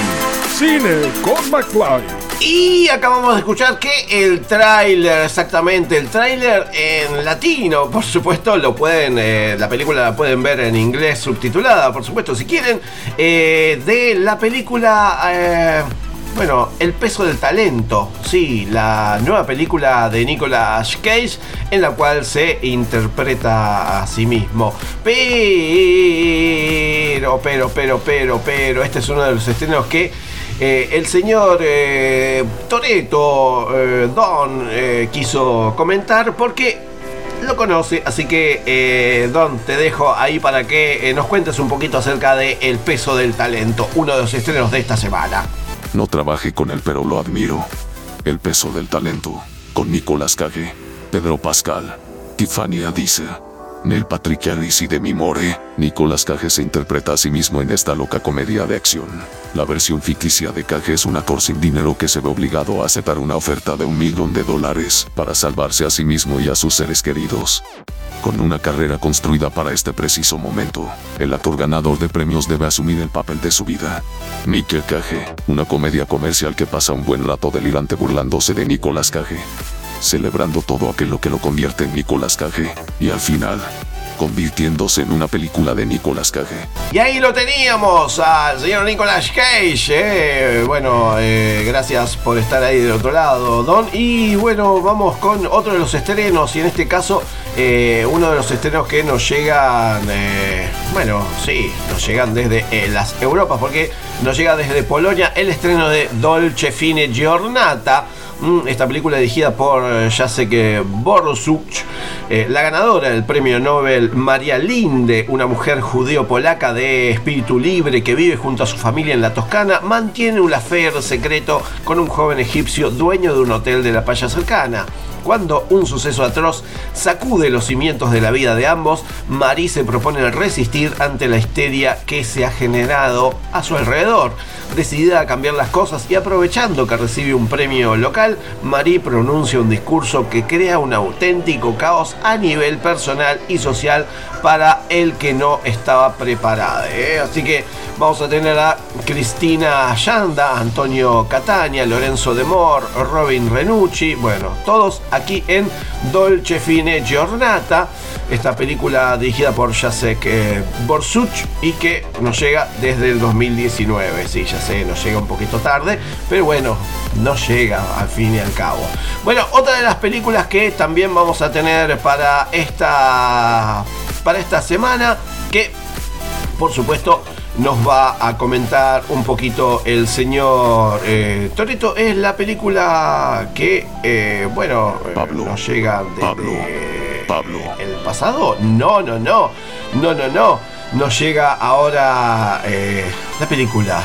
Cine con McFly. Y acabamos de escuchar que el tráiler, exactamente, el tráiler en latino, por supuesto, lo pueden, eh, la película la pueden ver en inglés subtitulada, por supuesto, si quieren, eh, de la película, eh, bueno, El peso del talento, sí, la nueva película de Nicolas Cage, en la cual se interpreta a sí mismo. Pero, pero, pero, pero, pero, este es uno de los estrenos que eh, el señor eh, Toreto eh, Don eh, quiso comentar porque lo conoce, así que Don te dejo ahí para que nos cuentes un poquito acerca de El peso del talento, uno de los estrenos de esta semana. No trabajé con él, pero lo admiro. El peso del talento, con Nicolas Cage, Pedro Pascal, Tiffany Haddish, Neil Patrick Harris y Demi Moore. Nicolas Cage se interpreta a sí mismo en esta loca comedia de acción. La versión ficticia de Cage es un actor sin dinero que se ve obligado a aceptar una oferta de un millón de dólares para salvarse a sí mismo y a sus seres queridos. Con una carrera construida para este preciso momento, el actor ganador de premios debe asumir el papel de su vida. Nick Cage, una comedia comercial que pasa un buen rato delirante burlándose de Nicolas Cage, celebrando todo aquello que lo convierte en Nicolas Cage, y al final, convirtiéndose en una película de Nicolas Cage. Y ahí lo teníamos al señor Nicolas Cage. eh. Bueno, eh, gracias por estar ahí del otro lado, Don. Y bueno, vamos con otro de los estrenos. Y en este caso, eh, uno de los estrenos que nos llegan. bueno, sí, nos llegan desde las Europas, porque nos llega desde Polonia el estreno de Dolce Fine Giornata. Mm, Esta película dirigida por eh, Jacek Borsuk, eh, la ganadora del premio Nobel María Linde, una mujer judeo-polaca de espíritu libre que vive junto a su familia en la Toscana, mantiene un affair secreto con un joven egipcio dueño de un hotel de la playa cercana. Cuando un suceso atroz sacude los cimientos de la vida de ambos, Marie se propone resistir ante la histeria que se ha generado a su alrededor. Decidida a cambiar las cosas y aprovechando que recibe un premio local, Marie pronuncia un discurso que crea un auténtico caos a nivel personal y social para el que no estaba preparado. ¿eh? Así que vamos a tener a Cristina Yanda, Antonio Catania, Lorenzo De Mor, Robin Renucci, bueno, todos aquí en Dolce Fine Giornata, esta película dirigida por Jacek eh, Borsuch y que nos llega desde el 2019. Sí, ya sé, nos llega un poquito tarde, pero bueno, no llega al fin y al cabo. Bueno, otra de las películas que también vamos a tener para esta, para esta semana, que por supuesto nos va a comentar un poquito el señor eh, Torito. Es la película que, eh, bueno, eh, nos llega desde Pablo. el pasado. No, no, no. No, no, no. Nos llega ahora eh, la película.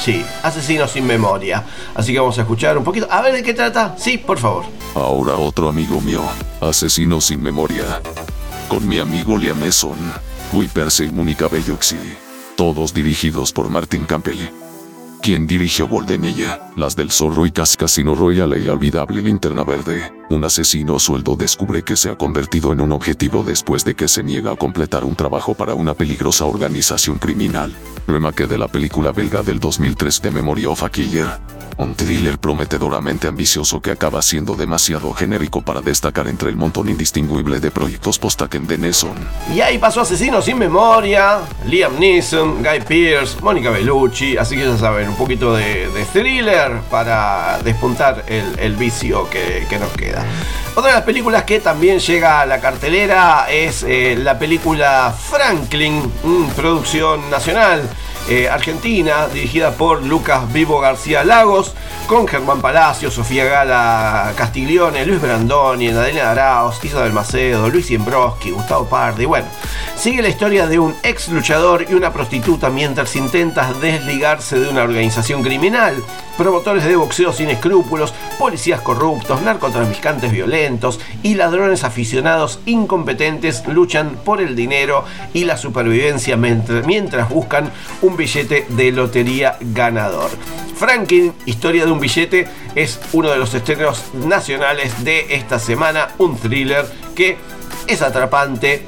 Sí, Asesinos sin memoria. Así que vamos a escuchar un poquito. A ver de qué trata. Sí, por favor. Ahora otro amigo mío, asesino sin memoria. Con mi amigo Liam Pearce y Mónica Bellucci. Todos dirigidos por Martin Campbell. Quien dirigió Goldenilla, las del Zorro y Casino Royale y Olvidable Linterna Verde. Un asesino sueldo descubre que se ha convertido en un objetivo después de que se niega a completar un trabajo para una peligrosa organización criminal. Remake de la película belga del 2003 de Memory of a Killer. Un thriller prometedoramente ambicioso que acaba siendo demasiado genérico para destacar entre el montón indistinguible de proyectos post-Aken de Nesson. Y ahí pasó Asesinos sin memoria, Liam Neeson, Guy Pearce, Mónica Bellucci, así que ya saben, un poquito de, de thriller para despuntar el, vicio que nos queda. Otra de las películas que también llega a la cartelera es eh, la película Franklin, mm, producción nacional. Eh, argentina, dirigida por Lucas Vivo García Lagos, con Germán Palacio, Sofía Gala Castiglione, Luis Brandoni, Adelina Arauz, Isabel Macedo, Luis Iembroski, Gustavo Pardi. Bueno, sigue la historia de un ex luchador y una prostituta mientras intenta desligarse de una organización criminal. Promotores de boxeo sin escrúpulos, policías corruptos, narcotraficantes violentos y ladrones aficionados incompetentes luchan por el dinero y la supervivencia mientras buscan un billete de lotería ganador. Franklin, historia de un billete, es uno de los estrenos nacionales de esta semana, un thriller que es atrapante,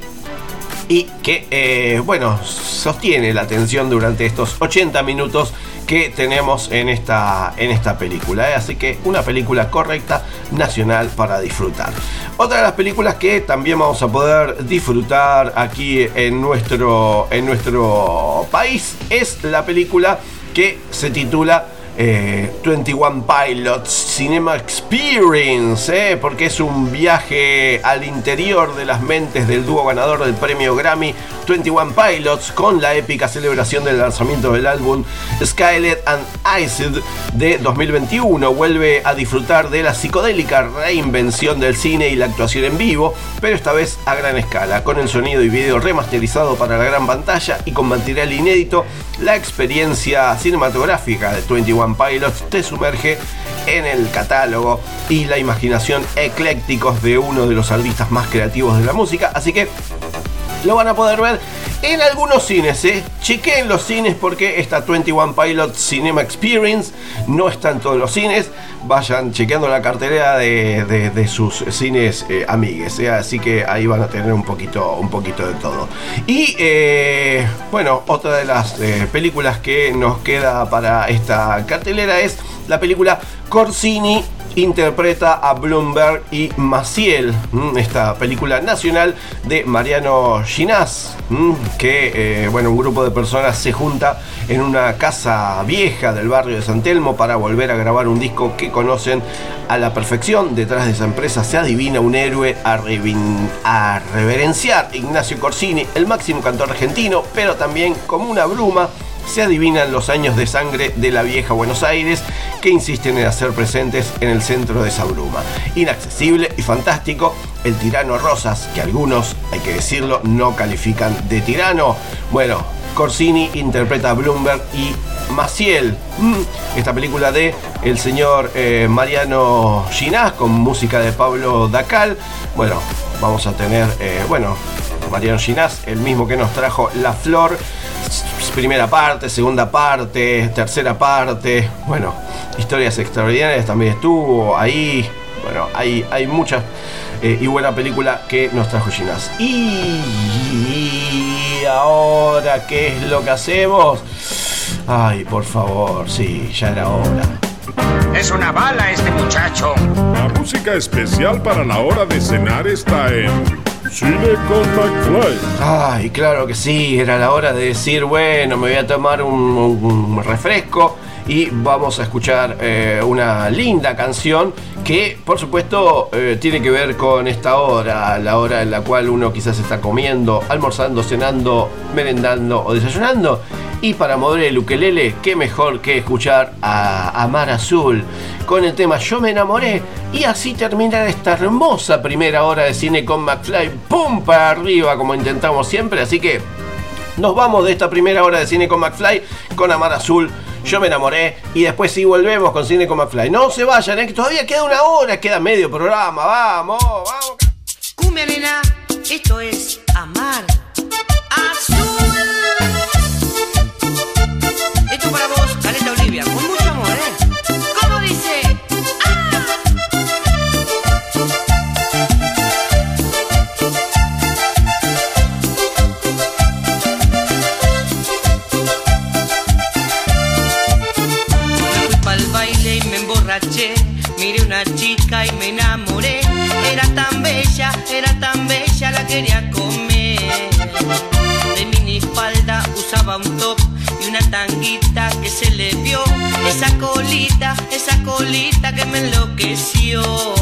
y que, eh, bueno, sostiene la atención durante estos 80 minutos que tenemos en esta, en esta película. ¿eh? Así que una película correcta, nacional para disfrutar. Otra de las películas que también vamos a poder disfrutar aquí en nuestro, en nuestro país es la película que se titula eh, 21 Pilots Cinema Experience, eh, porque es un viaje al interior de las mentes del dúo ganador del premio Grammy 21 Pilots con la épica celebración del lanzamiento del álbum Skylet and Iced de 2021. Vuelve a disfrutar de la psicodélica reinvención del cine y la actuación en vivo, pero esta vez a gran escala, con el sonido y video remasterizado para la gran pantalla y con material inédito. La experiencia cinematográfica de 21 Pilots te sumerge en el catálogo y la imaginación eclécticos de uno de los artistas más creativos de la música. Así que lo van a poder ver en algunos cines, ¿eh? Chequeen los cines porque esta 21 Pilot Cinema Experience no está en todos los cines. Vayan chequeando la cartelera de, de- sus cines eh, amigues, ¿eh? así que ahí van a tener un poquito, un poquito de todo. Y eh, bueno, otra de las eh, películas que nos queda para esta cartelera es la película Corsini interpreta a Bloomberg y Maciel, ¿m? esta película nacional de Mariano Ginás, ¿m? que eh, bueno, un grupo de personas se junta en una casa vieja del barrio de San Telmo para volver a grabar un disco que conocen a la perfección. Detrás de esa empresa se adivina un héroe a, a reverenciar, Ignacio Corsini, el máximo cantor argentino, pero también como una bruma se adivinan los años de sangre de la vieja Buenos Aires que insisten en hacer presentes en el centro de esa bruma. Inaccesible y fantástico, el tirano Rosas, que algunos, hay que decirlo, no califican de tirano. Bueno, Corsini interpreta a Bloomberg y Maciel, mm, esta película de el señor eh, Mariano Ginás con música de Pablo Dacal. Bueno, vamos a tener, eh, bueno, Mariano Ginás, el mismo que nos trajo La Flor, primera parte, segunda parte, tercera parte, bueno, historias extraordinarias también estuvo ahí, bueno, hay, hay muchas eh, y buena película que nos trajo Ginás. Y ahora, ¿qué es lo que hacemos? Ay, por favor, sí, ya era hora. Es una bala este muchacho. La música especial para la hora de cenar está en Cine con McFly. Ay, claro que sí, era la hora de decir, bueno, me voy a tomar un, un refresco y vamos a escuchar eh, una linda canción que, por supuesto, eh, tiene que ver con esta hora, la hora en la cual uno quizás está comiendo, almorzando, cenando, merendando o desayunando. Y para mover el ukelele, qué mejor que escuchar a, a Mar Azul con el tema Yo me enamoré. Y así terminar esta hermosa primera hora de cine con McFly. ¡Pum! Para arriba, como intentamos siempre. Así que nos vamos de esta primera hora de cine con McFly con Amar Azul. Yo me enamoré y después sí volvemos con cine con McFly. No se vayan, ¿eh? que todavía queda una hora, queda medio programa. Vamos, vamos. Cumbia nena, esto es amar quería comer. De minifalda usaba un top y una tanguita que se le vio. Esa colita, esa colita que me enloqueció.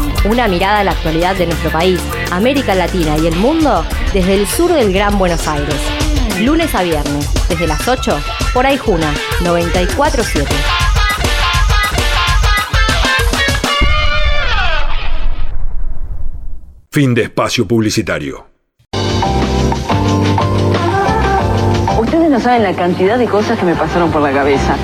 Una mirada a la actualidad de nuestro país, América Latina y el mundo desde el sur del Gran Buenos Aires. Lunes a viernes, desde las 8, por Aijuna 947. Fin de espacio publicitario. Ustedes no saben la cantidad de cosas que me pasaron por la cabeza.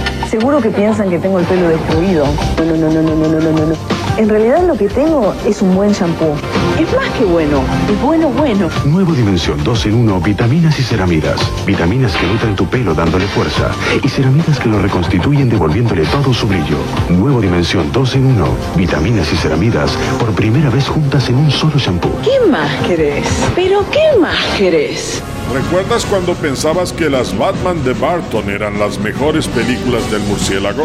Seguro que piensan que tengo el pelo destruido. No, no, no, no, no, no, no, no. En realidad lo que tengo es un buen shampoo. Es más que bueno, es bueno, bueno. Nuevo Dimensión 2 en 1, vitaminas y ceramidas. Vitaminas que nutren tu pelo dándole fuerza. Y ceramidas que lo reconstituyen devolviéndole todo su brillo. Nuevo Dimensión 2 en 1, vitaminas y ceramidas por primera vez juntas en un solo shampoo. ¿Qué más querés? ¿Pero qué más querés? ¿Recuerdas cuando pensabas que las Batman de Barton eran las mejores películas del murciélago?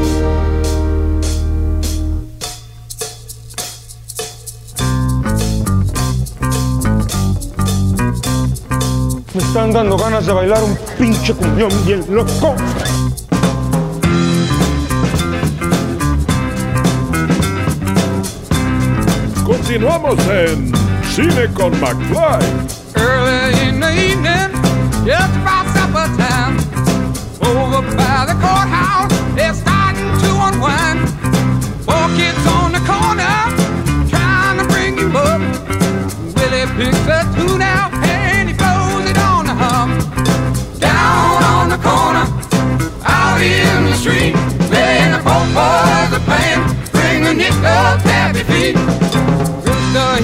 Me están dando ganas de bailar un pinche cumbión bien loco. Continuamos en Cine con McFly. Early in the evening, just about supper time. Over by the courthouse, Feet.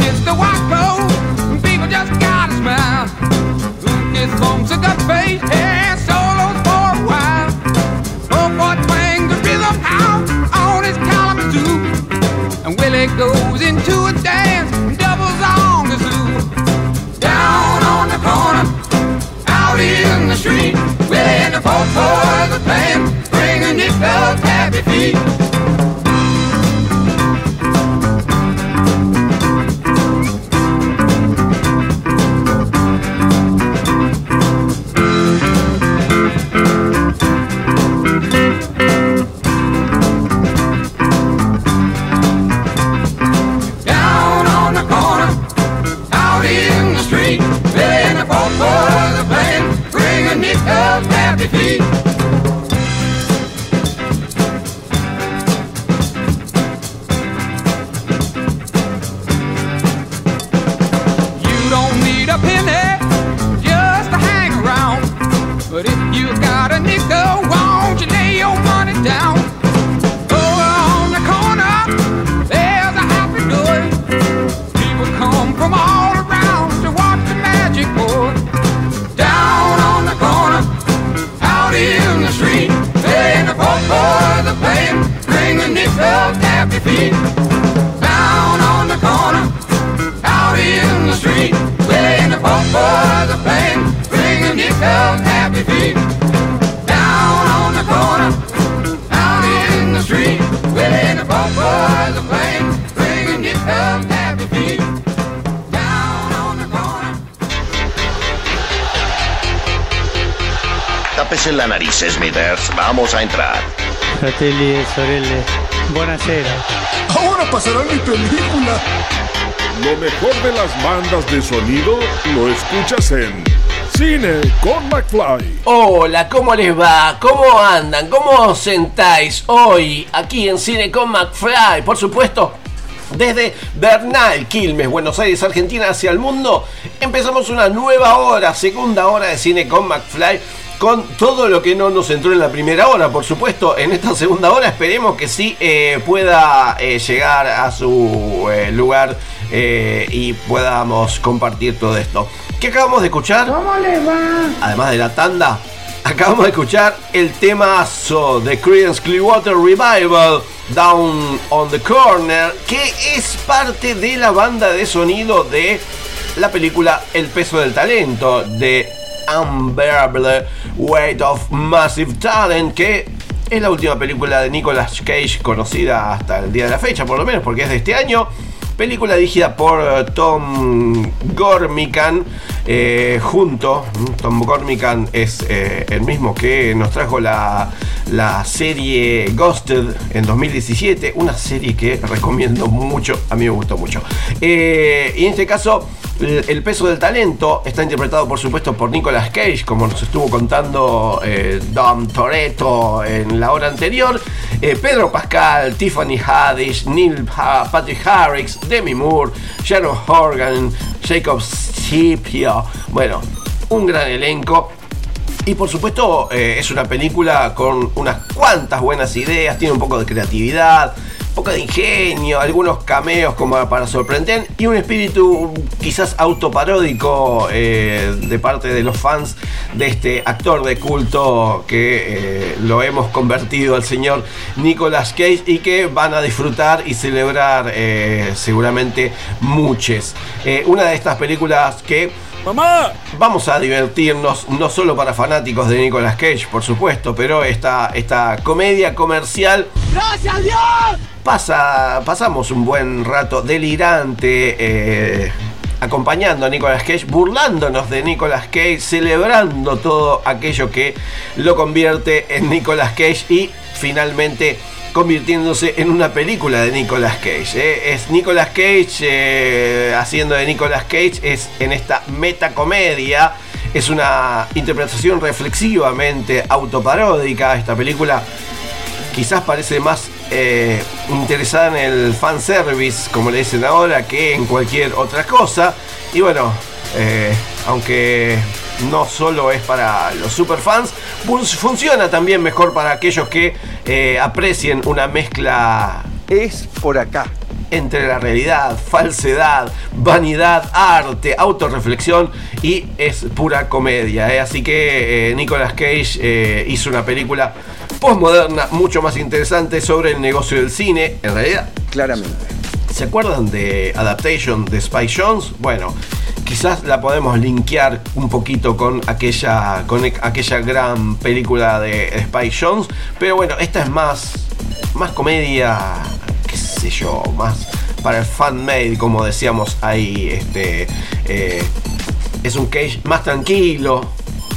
Hits the white people just gotta smile. And solos for a while. The rhythm on his. And Willie goes into a dance doubles on the. Down on the corner, out in the street, Willie and the folk boys are playing. Bring a nickel tappy feet. everything. Tápese la nariz, Smithers. Vamos a entrar. Fratelli sorelle, buonasera. Ahora pasará mi película. Lo mejor de las bandas de sonido lo escuchas en Cine con McFly. Hola, ¿cómo les va? ¿Cómo andan? ¿Cómo os sentáis hoy aquí en Cine con McFly? Por supuesto, desde Bernal, Quilmes, Buenos Aires, Argentina, hacia el mundo, empezamos una nueva hora, segunda hora de Cine con McFly. Con todo lo que no nos entró en la primera hora, por supuesto, en esta segunda hora esperemos que sí eh, pueda eh, llegar a su eh, lugar y podamos compartir todo esto. ¿Qué acabamos de escuchar? ¿Cómo le va? Además de la tanda, acabamos de escuchar el temazo de Creedence Clearwater Revival, Down on the Corner, que es parte de la banda de sonido de la película El peso del talento de Unbearable Weight of Massive Talent, que es la última película de Nicolas Cage conocida hasta el día de la fecha, por lo menos, porque es de este año. Película dirigida por eh, Tom Gormican, eh, junto, Tom Gormican es eh, el mismo que nos trajo la, la serie Ghosted en 2017, una serie que recomiendo mucho, a mí me gustó mucho. Y en este caso, el peso del talento está interpretado por supuesto por Nicolas Cage, como nos estuvo contando eh, Dom Toretto en la hora anterior, eh, Pedro Pascal, Tiffany Haddish, Neil Patrick Harris, Demi Moore, Sharon Horgan, Jacob Scipio, bueno, un gran elenco. Y por supuesto eh, es una película con unas cuantas buenas ideas, tiene un poco de creatividad, poco de ingenio, algunos cameos como para sorprender y un espíritu quizás autoparódico eh, de parte de los fans de este actor de culto que eh, lo hemos convertido al señor Nicolas Cage y que van a disfrutar y celebrar eh, seguramente muchos. Eh, una de estas películas que ¡Mamá! Vamos a divertirnos, no solo para fanáticos de Nicolas Cage, por supuesto, pero esta, esta comedia comercial ¡Gracias, Dios! pasa, pasamos un buen rato delirante. eh, acompañando a Nicolas Cage, burlándonos de Nicolas Cage, celebrando todo aquello que lo convierte en Nicolas Cage y finalmente convirtiéndose en una película de Nicolas Cage. ¿eh? Es Nicolas Cage eh, haciendo de Nicolas Cage, es en esta metacomedia, es una interpretación reflexivamente autoparódica. Esta película quizás parece más eh, interesada en el fanservice, como le dicen ahora, que en cualquier otra cosa. Y bueno, aunque no solo es para los superfans, fun- funciona también mejor para aquellos que eh, aprecien una mezcla. Es por acá. Entre la realidad, falsedad, vanidad, arte, autorreflexión y es pura comedia. ¿eh? Así que eh, Nicolas Cage eh, hizo una película postmoderna mucho más interesante sobre el negocio del cine, en realidad. Claramente. ¿Se acuerdan de Adaptation de Spy Jones? Bueno, quizás la podemos linkear un poquito con aquella, con e- aquella gran película de Spy Jones. Pero bueno, esta es más, más comedia, qué sé yo, más para el fan-made, como decíamos ahí. Este, eh, es un Cage más tranquilo,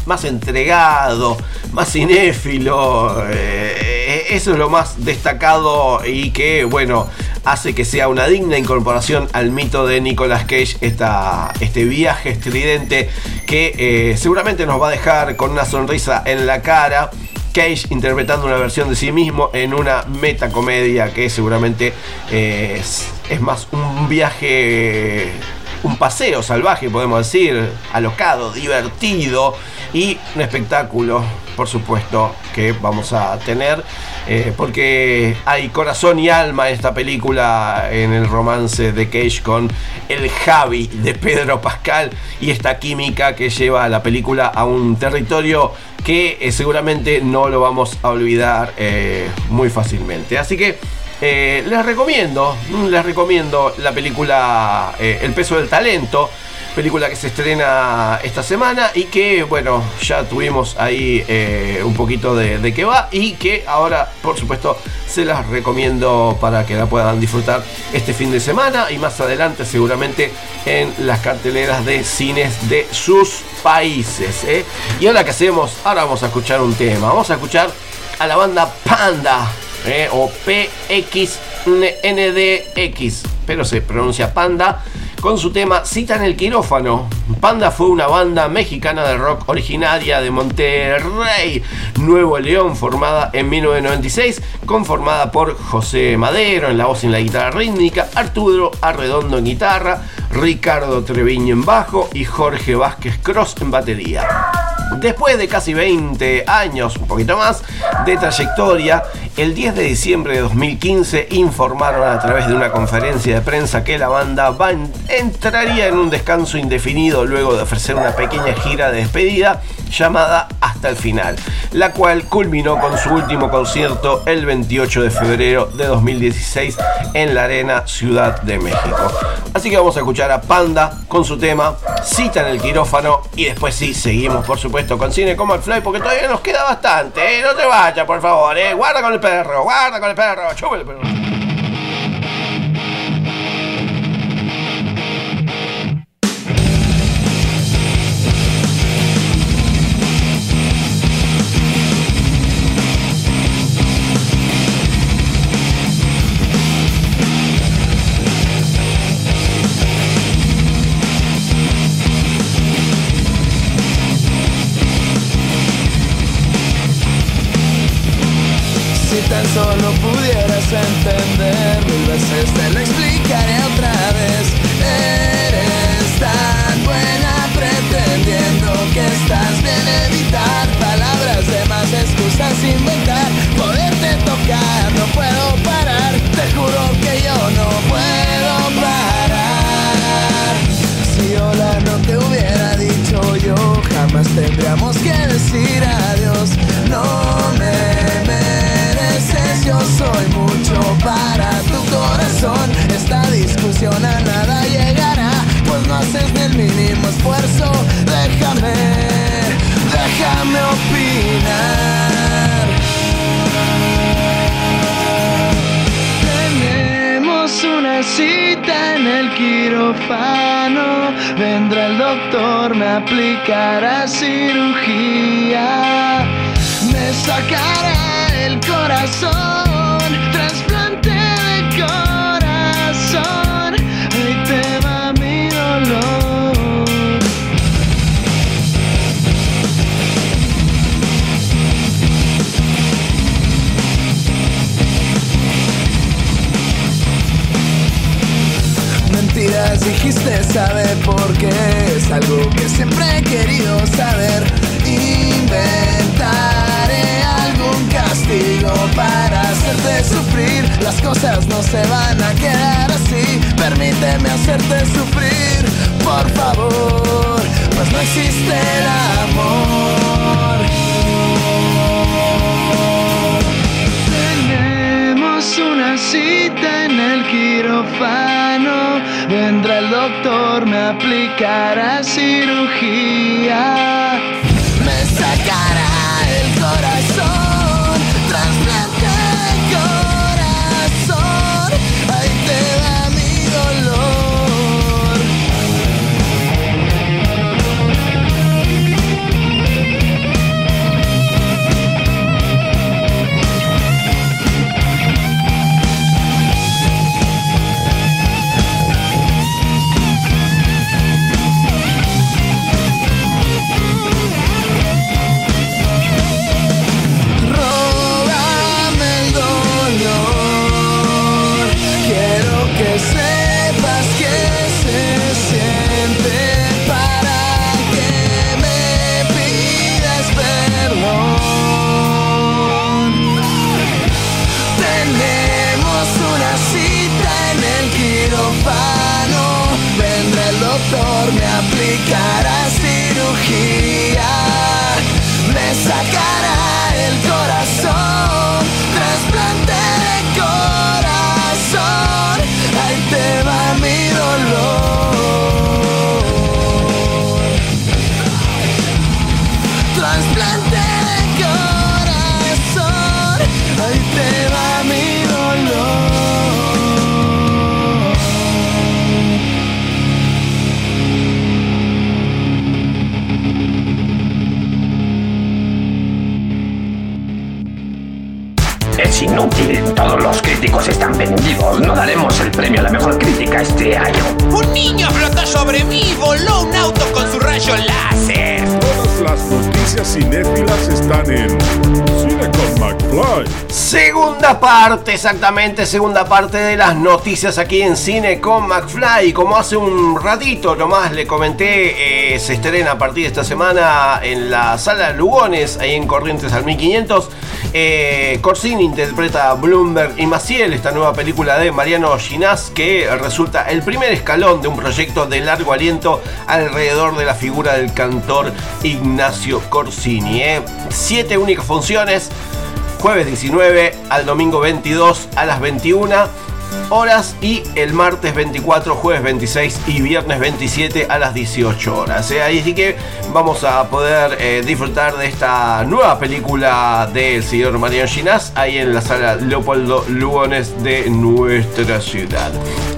más entregado, más cinéfilo. eh, eso es lo más destacado y que, bueno, hace que sea una digna incorporación al mito de Nicolas Cage, esta, este viaje estridente que eh, seguramente nos va a dejar con una sonrisa en la cara. Cage interpretando una versión de sí mismo en una metacomedia que seguramente eh, es, es más un viaje un paseo salvaje, podemos decir, alocado, divertido y un espectáculo, por supuesto, que vamos a tener, eh, porque hay corazón y alma en esta película, en el romance de Cage con el Javi de Pedro Pascal y esta química que lleva a la película a un territorio que eh, seguramente no lo vamos a olvidar eh, muy fácilmente. Así que les recomiendo, mm, les recomiendo la película El peso del talento. Película que se estrena esta semana y que, bueno, ya tuvimos ahí eh, un poquito de, de qué va y que ahora, por supuesto, se las recomiendo para que la puedan disfrutar este fin de semana y más adelante seguramente en las carteleras de cines de sus países. ¿eh? Y ahora que hacemos, ahora vamos a escuchar un tema, vamos a escuchar a la banda Panda ¿eh? o PXNDX, pero se pronuncia Panda con su tema Cita en el quirófano. Panda fue una banda mexicana de rock originaria de Monterrey, Nuevo León, formada en 1996, conformada por José Madero en la voz y en la guitarra rítmica, Arturo Arredondo en guitarra, Ricardo Treviño en bajo y Jorge Vázquez Cross en batería. Después de casi 20 años, un poquito más, de trayectoria, el 10 de diciembre de 2015 informaron a través de una conferencia de prensa que la banda entraría en un descanso indefinido luego de ofrecer una pequeña gira de despedida llamada Hasta el Final, la cual culminó con su último concierto el 28 de febrero de 2016 en la Arena Ciudad de México. Así que vamos a escuchar a Panda con su tema Cita en el quirófano y después sí, seguimos por supuesto con Cine como el Fly porque todavía nos queda bastante, ¿eh? no te vayas por favor, ¿eh? guarda con el perro, guarda con el perro, chúpale el perro. me aplicarás cirugía. Este año. Un niño flotó sobre mí y voló un auto con su rayo láser. Todas las noticias cinéfilas están en Cine con McFly. Segunda parte, exactamente, segunda parte de las noticias aquí en Cine con McFly. Como hace un ratito nomás le comenté, eh, se estrena a partir de esta semana en la sala Lugones, ahí en Corrientes al 1500. Eh, Corsini interpreta a Bloomberg y Maciel, esta nueva película de Mariano Ginás, que resulta el primer escalón de un proyecto de largo aliento alrededor de la figura del cantor Ignacio Corsini. eh. Siete únicas funciones jueves 19 al domingo 22 a las 21 horas y el martes 24, jueves 26 y viernes 27 a las 18 horas. ¿eh? Así que vamos a poder eh, disfrutar de esta nueva película del señor Mariano Ginás ahí en la sala Leopoldo Lugones de nuestra ciudad.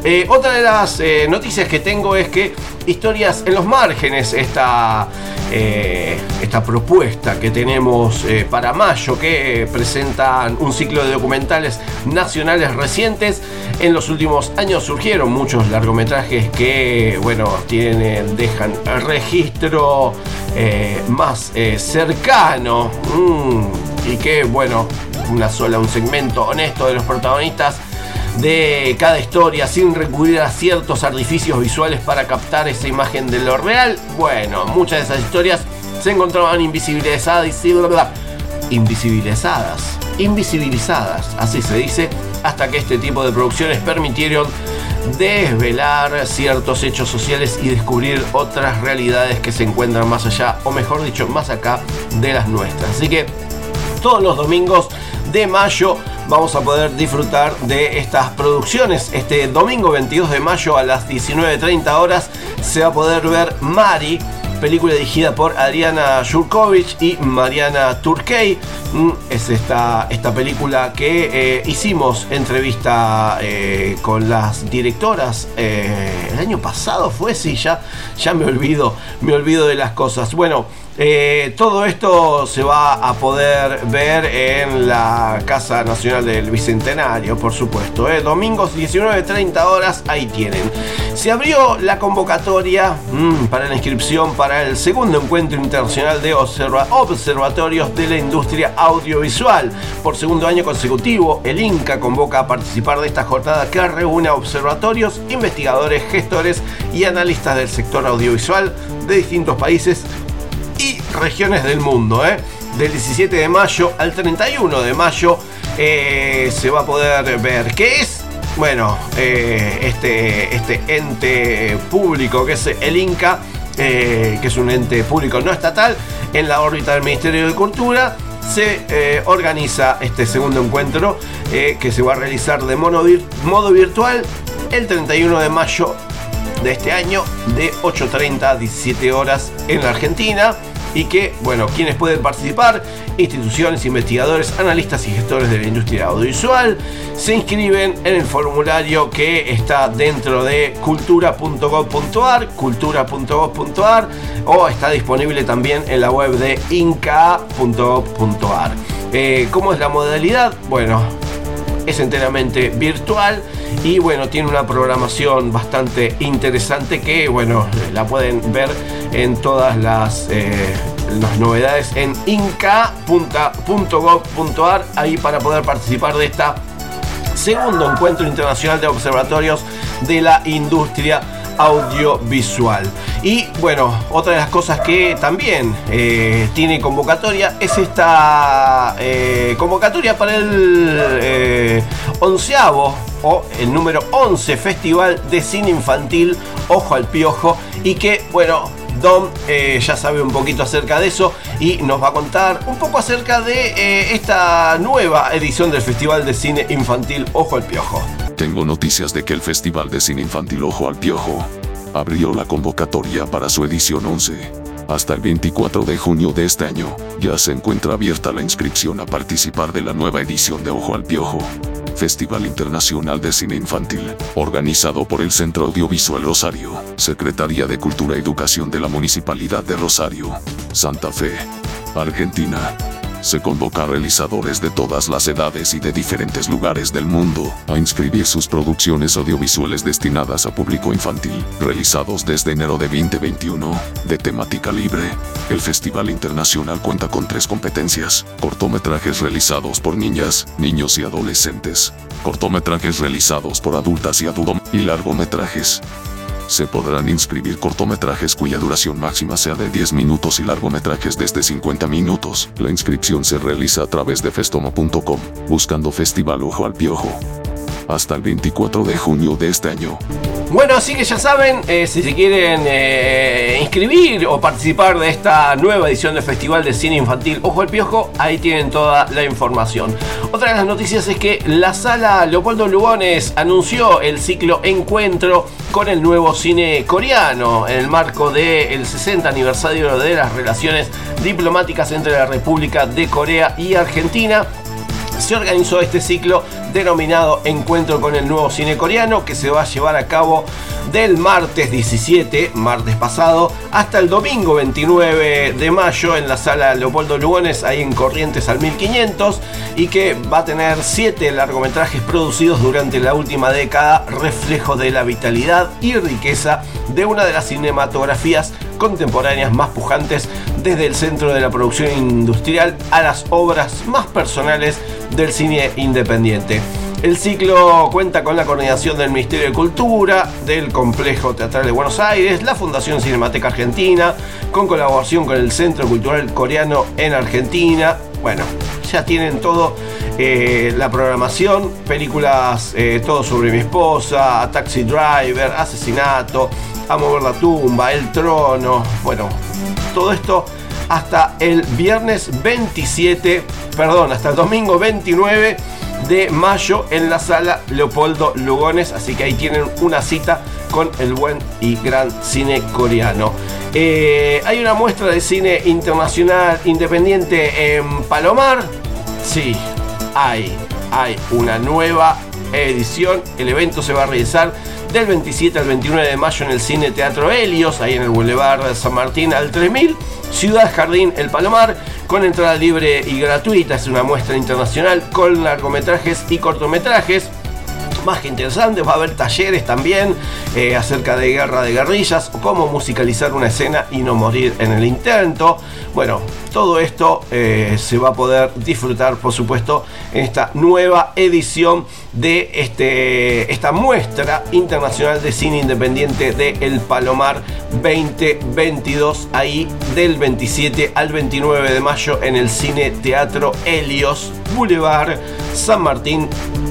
Eh, otra de las eh, noticias que tengo es que Historias en los márgenes, esta, eh, esta propuesta que tenemos eh, para mayo, que presentan un ciclo de documentales nacionales recientes. En los últimos años surgieron muchos largometrajes que, bueno, tienen, dejan registro eh, más cercano mm, y que, bueno, una sola, un segmento honesto de los protagonistas de cada historia sin recurrir a ciertos artificios visuales para captar esa imagen de lo real. Bueno, muchas de esas historias se encontraban invisibilizadas, invisibilizadas, invisibilizadas, así se dice, hasta que este tipo de producciones permitieron desvelar ciertos hechos sociales y descubrir otras realidades que se encuentran más allá, o mejor dicho, más acá de las nuestras. Así que todos los domingos de mayo vamos a poder disfrutar de estas producciones. Este domingo 22 de mayo a las 19.30 horas se va a poder ver Mari, película dirigida por Adriana Jurkovic y Mariana Turkey. Mm, Es esta, esta película que eh, hicimos entrevista eh, con las directoras eh, el año pasado fue, sí, ya, ya me olvido, me olvido de las cosas. Bueno, eh, todo esto se va a poder ver en la Casa Nacional del Bicentenario, por supuesto. ¿eh? Domingos 19.30 horas, ahí tienen. Se abrió la convocatoria mm, para la inscripción para el segundo encuentro internacional de observa- observatorios de la industria audiovisual. Por segundo año consecutivo, el INCA convoca a participar de esta jornada que reúne observatorios, investigadores, gestores y analistas del sector audiovisual de distintos países regiones del mundo. ¿eh? Del 17 de mayo al 31 de mayo eh, se va a poder ver qué es. Bueno, eh, este, este ente público que es el INCA, eh, que es un ente público no estatal, en la órbita del Ministerio de Cultura, se eh, organiza este segundo encuentro eh, que se va a realizar de modo virtual el 31 de mayo de este año de 8.30 a 17 horas en la Argentina y que, bueno, quienes pueden participar, instituciones, investigadores, analistas y gestores de la industria audiovisual, se inscriben en el formulario que está dentro de cultura.gov.ar, cultura.gov.ar o está disponible también en la web de inca.gov.ar. Eh, ¿Cómo es la modalidad? Bueno, es enteramente virtual y bueno, tiene una programación bastante interesante que bueno, la pueden ver en todas las, eh, las novedades en inca.gov.ar ahí para poder participar de esta segundo encuentro internacional de observatorios de la industria audiovisual. Y bueno, otra de las cosas que también eh, tiene convocatoria es esta eh, convocatoria para el eh, onceavo o el número 11 Festival de Cine Infantil Ojo al Piojo y que bueno, Dom ya sabe un poquito acerca de eso y nos va a contar un poco acerca de esta nueva edición del Festival de Cine Infantil Ojo al Piojo. Tengo noticias de que el Festival de Cine Infantil Ojo al Piojo abrió la convocatoria para su edición 11. Hasta el 24 de junio de este año, ya se encuentra abierta la inscripción a participar de la nueva edición de Ojo al Piojo. Festival Internacional de Cine Infantil, organizado por el Centro Audiovisual Rosario, Secretaría de Cultura y Educación de la Municipalidad de Rosario, Santa Fe, Argentina. Se convoca a realizadores de todas las edades y de diferentes lugares del mundo a inscribir sus producciones audiovisuales destinadas a público infantil, realizados desde enero de 2021, de temática libre. El Festival Internacional cuenta con tres competencias, cortometrajes realizados por niñas, niños y adolescentes, cortometrajes realizados por adultas y adultos, y largometrajes. Se podrán inscribir cortometrajes cuya duración máxima sea de 10 minutos y largometrajes desde 50 minutos. La inscripción se realiza a través de festomo.com, buscando Festival Ojo al Piojo. Hasta el 24 de junio de este año. Bueno, así que ya saben, eh, si se quieren eh, inscribir o participar de esta nueva edición del Festival de Cine Infantil Ojo al Piojo, ahí tienen toda la información. Otra de las noticias es que la sala Leopoldo Lugones anunció el ciclo Encuentro con el nuevo cine coreano en el marco del 60 aniversario de las relaciones diplomáticas entre la República de Corea y Argentina se organizó este ciclo denominado Encuentro con el nuevo cine coreano que se va a llevar a cabo del martes 17, martes pasado, hasta el domingo 29 de mayo en la sala Leopoldo Lugones, ahí en Corrientes al 1500, y que va a tener 7 largometrajes producidos durante la última década, reflejo de la vitalidad y riqueza de una de las cinematografías contemporáneas más pujantes desde el centro de la producción industrial a las obras más personales del cine independiente. El ciclo cuenta con la coordinación del Ministerio de Cultura, del Complejo Teatral de Buenos Aires, la Fundación Cinemateca Argentina, con colaboración con el Centro Cultural Coreano en Argentina. Bueno, ya tienen todo eh, la programación, películas, eh, todo sobre mi esposa, Taxi Driver, Asesinato, A Mover la Tumba, El Trono, bueno, todo esto hasta el viernes 27, perdón, hasta el domingo 29 de mayo en la sala Leopoldo Lugones, así que ahí tienen una cita con el buen y gran cine coreano. Eh, hay una muestra de cine internacional independiente en Palomar. Sí, hay, hay una nueva edición. El evento se va a realizar del 27 al 29 de mayo en el Cine Teatro Helios, ahí en el Boulevard San Martín al 3000. Ciudad Jardín El Palomar, con entrada libre y gratuita. Es una muestra internacional con largometrajes y cortometrajes. Más que interesante, va a haber talleres también eh, acerca de guerra de guerrillas o cómo musicalizar una escena y no morir en el intento. Bueno, todo esto eh, se va a poder disfrutar, por supuesto, en esta nueva edición de este, esta muestra internacional de cine independiente de El Palomar 2022, ahí del 27 al 29 de mayo en el Cine Teatro Helios, Boulevard San Martín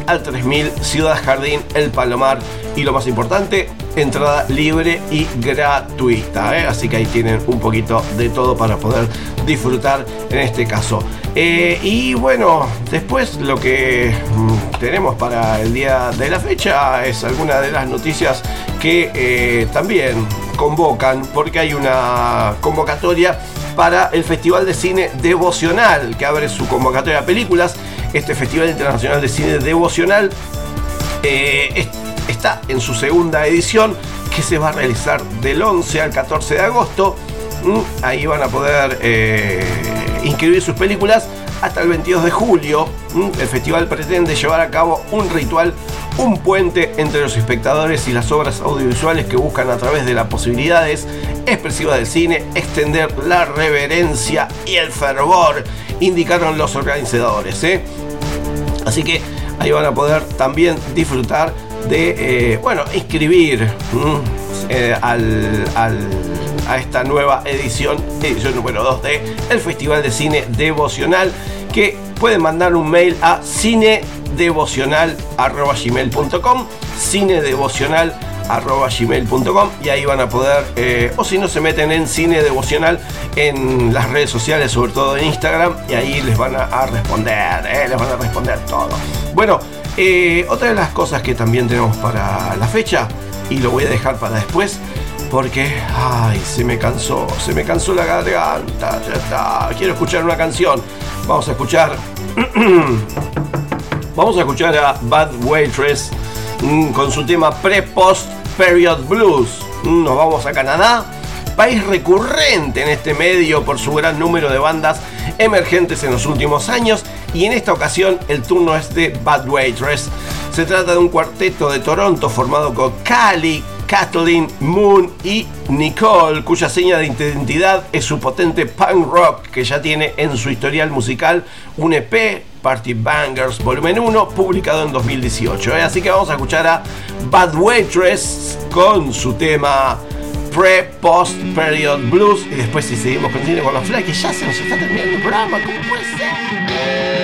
al 3000, Ciudad Jardín, El Palomar y lo más importante, entrada libre y gratuita. ¿eh? Así que ahí tienen un poquito de todo para poder disfrutar en este caso. Eh, y bueno, después lo que mm, tenemos para el día de la fecha es alguna de las noticias que eh, también convocan, porque hay una convocatoria para el Festival de Cine Devocional, que abre su convocatoria a películas. Este Festival Internacional de Cine Devocional eh, está en su segunda edición, que se va a realizar del 11 al 14 de agosto. Mm, Ahí van a poder eh, inscribir sus películas hasta el 22 de julio. Mm, El festival pretende llevar a cabo un ritual, un puente entre los espectadores y las obras audiovisuales que buscan a través de las posibilidades expresivas del cine extender la reverencia y el fervor, indicaron los organizadores. ¿eh? Así que ahí van a poder también disfrutar de, eh, bueno, inscribir eh, al, al- a esta nueva edición, edición número 2 de el Festival de Cine Devocional, que pueden mandar un mail a cinedevocional.gmail.com cinedevocional.gmail.com y ahí van a poder, eh, o si no se meten en Cine Devocional en las redes sociales, sobre todo en Instagram, y ahí les van a, responder, les van a responder todo. Bueno, eh, otra de las cosas que también tenemos para la fecha, y lo voy a dejar para después, Porque, ay, se me cansó, se me cansó la garganta. Quiero escuchar una canción. Vamos a escuchar. Vamos a escuchar a Bad Waitress mm, con su tema Pre-Post Period Blues. Mm, Nos vamos a Canadá, país recurrente en este medio por su gran número de bandas emergentes en los últimos años. Y en esta ocasión el turno es de Bad Waitress. Se trata de un cuarteto de Toronto formado con Cali, Kathleen, Moon y Nicole, cuya seña de identidad es su potente punk rock que ya tiene en su historial musical un EP, Party Bangers Volumen 1, publicado en 2018. ¿eh? Así que vamos a escuchar a Bad Waitress con su tema Pre-Post Period Blues y después si seguimos continuando con los fly que ya se nos está terminando el programa, ¿cómo puede ser?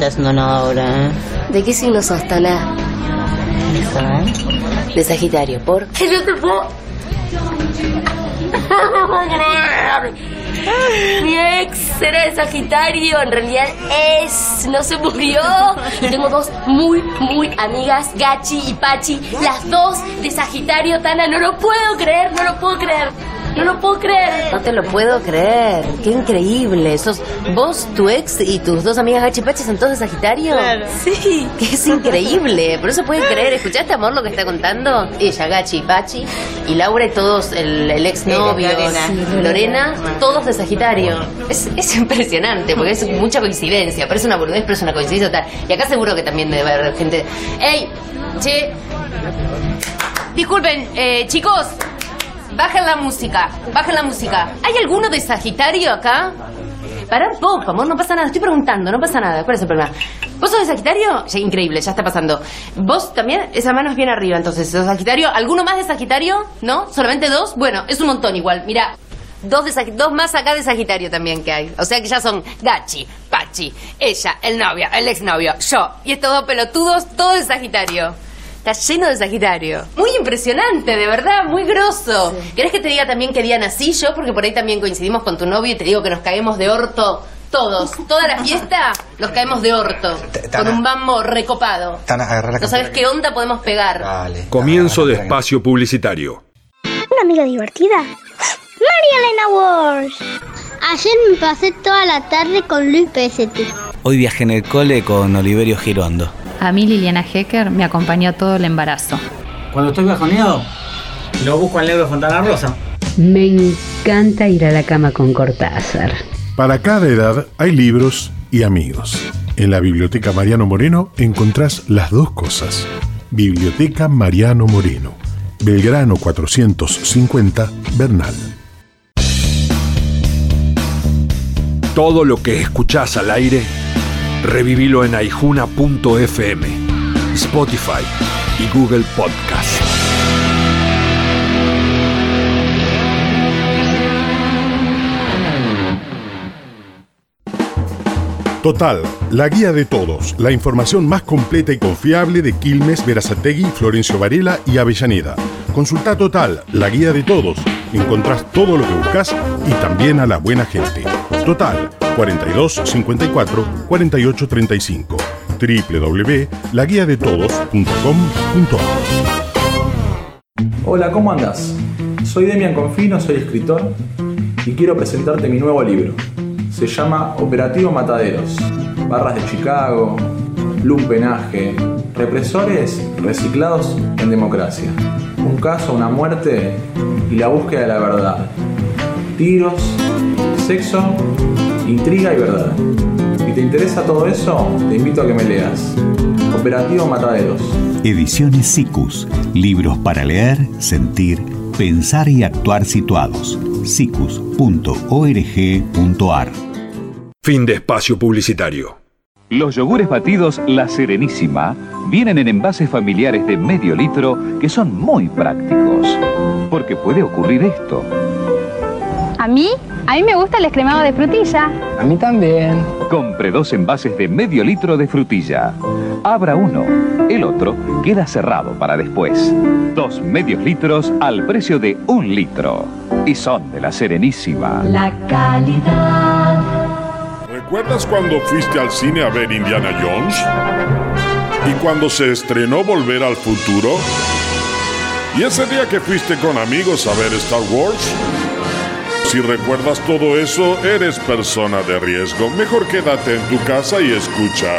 Una puta es no ahora. ¿eh? ¿De qué signo sos, Tana? De Sagitario, ¿por? Que no te puedo... No puedo creer. Mi ex era de Sagitario, en realidad es, no se murió. Tengo dos muy, muy amigas, Gachi y Pachi, las dos de Sagitario, Tana, no lo puedo creer, no lo puedo creer. No lo puedo creer. No te lo puedo creer. Qué increíble. Sos vos, tu ex y tus dos amigas Gachi y Pachi son todos de Sagitario. Claro. Sí. Que es increíble. Por eso pueden creer. ¿Escuchaste, amor, lo que está contando? Ella, Gachi y Pachi. Y Laura y todos, el, el ex novio. Lorena. Lorena, todos de Sagitario. Es, es impresionante porque es mucha coincidencia. Parece una boludez, pero es una coincidencia total. Y acá seguro que también debe haber gente. ¡Ey! Che. Disculpen, eh, chicos. Bajen la música, bajen la música. ¿Hay alguno de Sagitario acá? Pará un poco, amor, no pasa nada. Estoy preguntando, no pasa nada. ¿Cuál es el problema? ¿Vos sos de Sagitario? Increíble, ya está pasando. ¿Vos también? Esa mano es bien arriba, entonces. ¿Sos Sagitario? ¿Alguno más de Sagitario? ¿No? ¿Solamente dos? Bueno, es un montón igual. Mira, dos, dos más acá de Sagitario también que hay. O sea que ya son Gachi, Pachi, ella, el novio, el exnovio, yo. Y estos dos pelotudos, todo de Sagitario. Está lleno de Sagitario. Muy impresionante, de verdad, muy grosso. ¿Querés que te diga también qué día nací yo? Porque por ahí también coincidimos con tu novio y te digo que nos caemos de orto todos. Toda la fiesta nos caemos de orto. Con un bambo recopado. No sabes qué onda podemos pegar. Vale. Comienzo de espacio publicitario. ¿Una amiga divertida? María Elena Walsh. Ayer me pasé toda la tarde con Luis Pesetti. Hoy viajé en el cole con Oliverio Girondo. A mí Liliana Hecker me acompañó todo el embarazo. Cuando estoy bajoneado, lo busco al negro Fontana Rosa. Me encanta ir a la cama con Cortázar. Para cada edad hay libros y amigos. En la Biblioteca Mariano Moreno encontrás las dos cosas. Biblioteca Mariano Moreno, Belgrano 450, Bernal. Todo lo que escuchás al aire, revivilo en aijuna.fm, Spotify y Google Podcast. Total, la guía de todos, la información más completa y confiable de Quilmes, Verazategui, Florencio Varela y Avellaneda. Consulta Total, la guía de todos. Encontrás todo lo que buscas y también a la buena gente. Total, 42 54 48 35. www.laguiadetodos.com.ar Hola, ¿cómo andas? Soy Demian Confino, soy escritor y quiero presentarte mi nuevo libro. Se llama Operativo Mataderos. Barras de Chicago, lumpenaje, represores reciclados en democracia. Un caso, una muerte y la búsqueda de la verdad. Tiros, sexo, intriga y verdad. Si te interesa todo eso, te invito a que me leas. Operativo Mataderos. Ediciones SICUS. Libros para leer, sentir, pensar y actuar situados. sicus.org.ar Fin de espacio publicitario. Los yogures batidos La Serenísima vienen en envases familiares de medio litro que son muy prácticos. Porque puede ocurrir esto. A mí, a mí me gusta el escremado de frutilla. A mí también. Compre dos envases de medio litro de frutilla. Abra uno. El otro queda cerrado para después. Dos medios litros al precio de un litro. Y son de La Serenísima. La calidad. ¿Recuerdas cuando fuiste al cine a ver Indiana Jones? ¿Y cuando se estrenó Volver al Futuro? ¿Y ese día que fuiste con amigos a ver Star Wars? Si recuerdas todo eso, eres persona de riesgo. Mejor quédate en tu casa y escucha.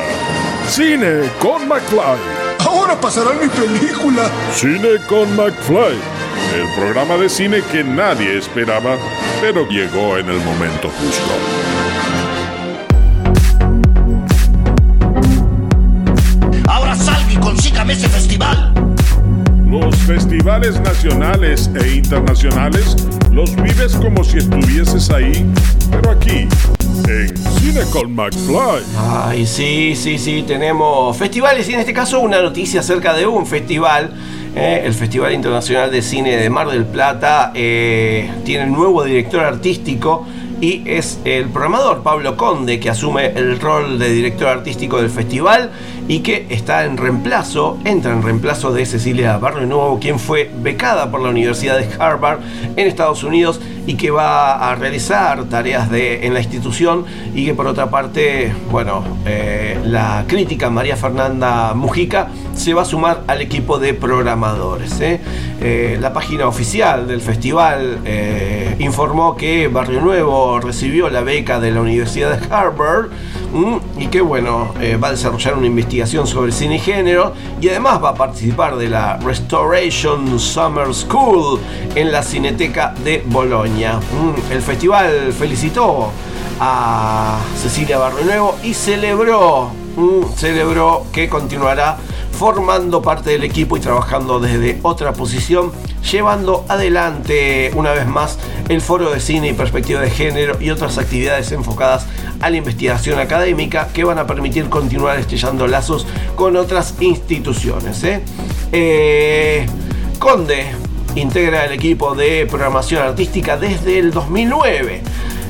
Cine con McFly. Ahora pasará mi película. Cine con McFly. El programa de cine que nadie esperaba, pero llegó en el momento justo. Ahora salga y consígame ese festival. Los festivales nacionales e internacionales vives como si estuvieses ahí, pero aquí, en Cine con McFly. Ay, sí, sí, sí, tenemos festivales y en este caso una noticia acerca de un festival. eh, el Festival Internacional de Cine de Mar del Plata eh, tiene nuevo director artístico y es el programador Pablo Conde que asume el rol de director artístico del festival y que está en reemplazo, entra en reemplazo de Cecilia Barrio Nuevo, quien fue becada por la Universidad de Harvard en Estados Unidos y que va a realizar tareas de, en la institución y que por otra parte, bueno, eh, la crítica María Fernanda Mujica se va a sumar al equipo de programadores. ¿eh? Eh, la página oficial del festival informó que Barrio Nuevo recibió la beca de la Universidad de Harvard y que bueno, va a desarrollar una investigación sobre cine y género y además va a participar de la Restoration Summer School en la Cineteca de Bolonia. Mm, el festival felicitó a Cecilia Barrio Nuevo y celebró, mm, celebró que continuará formando parte del equipo y trabajando desde otra posición, llevando adelante una vez más el foro de cine y perspectiva de género y otras actividades enfocadas a la investigación académica que van a permitir continuar estrellando lazos con otras instituciones. ¿eh? Eh, Conde integra el equipo de programación artística desde el 2009.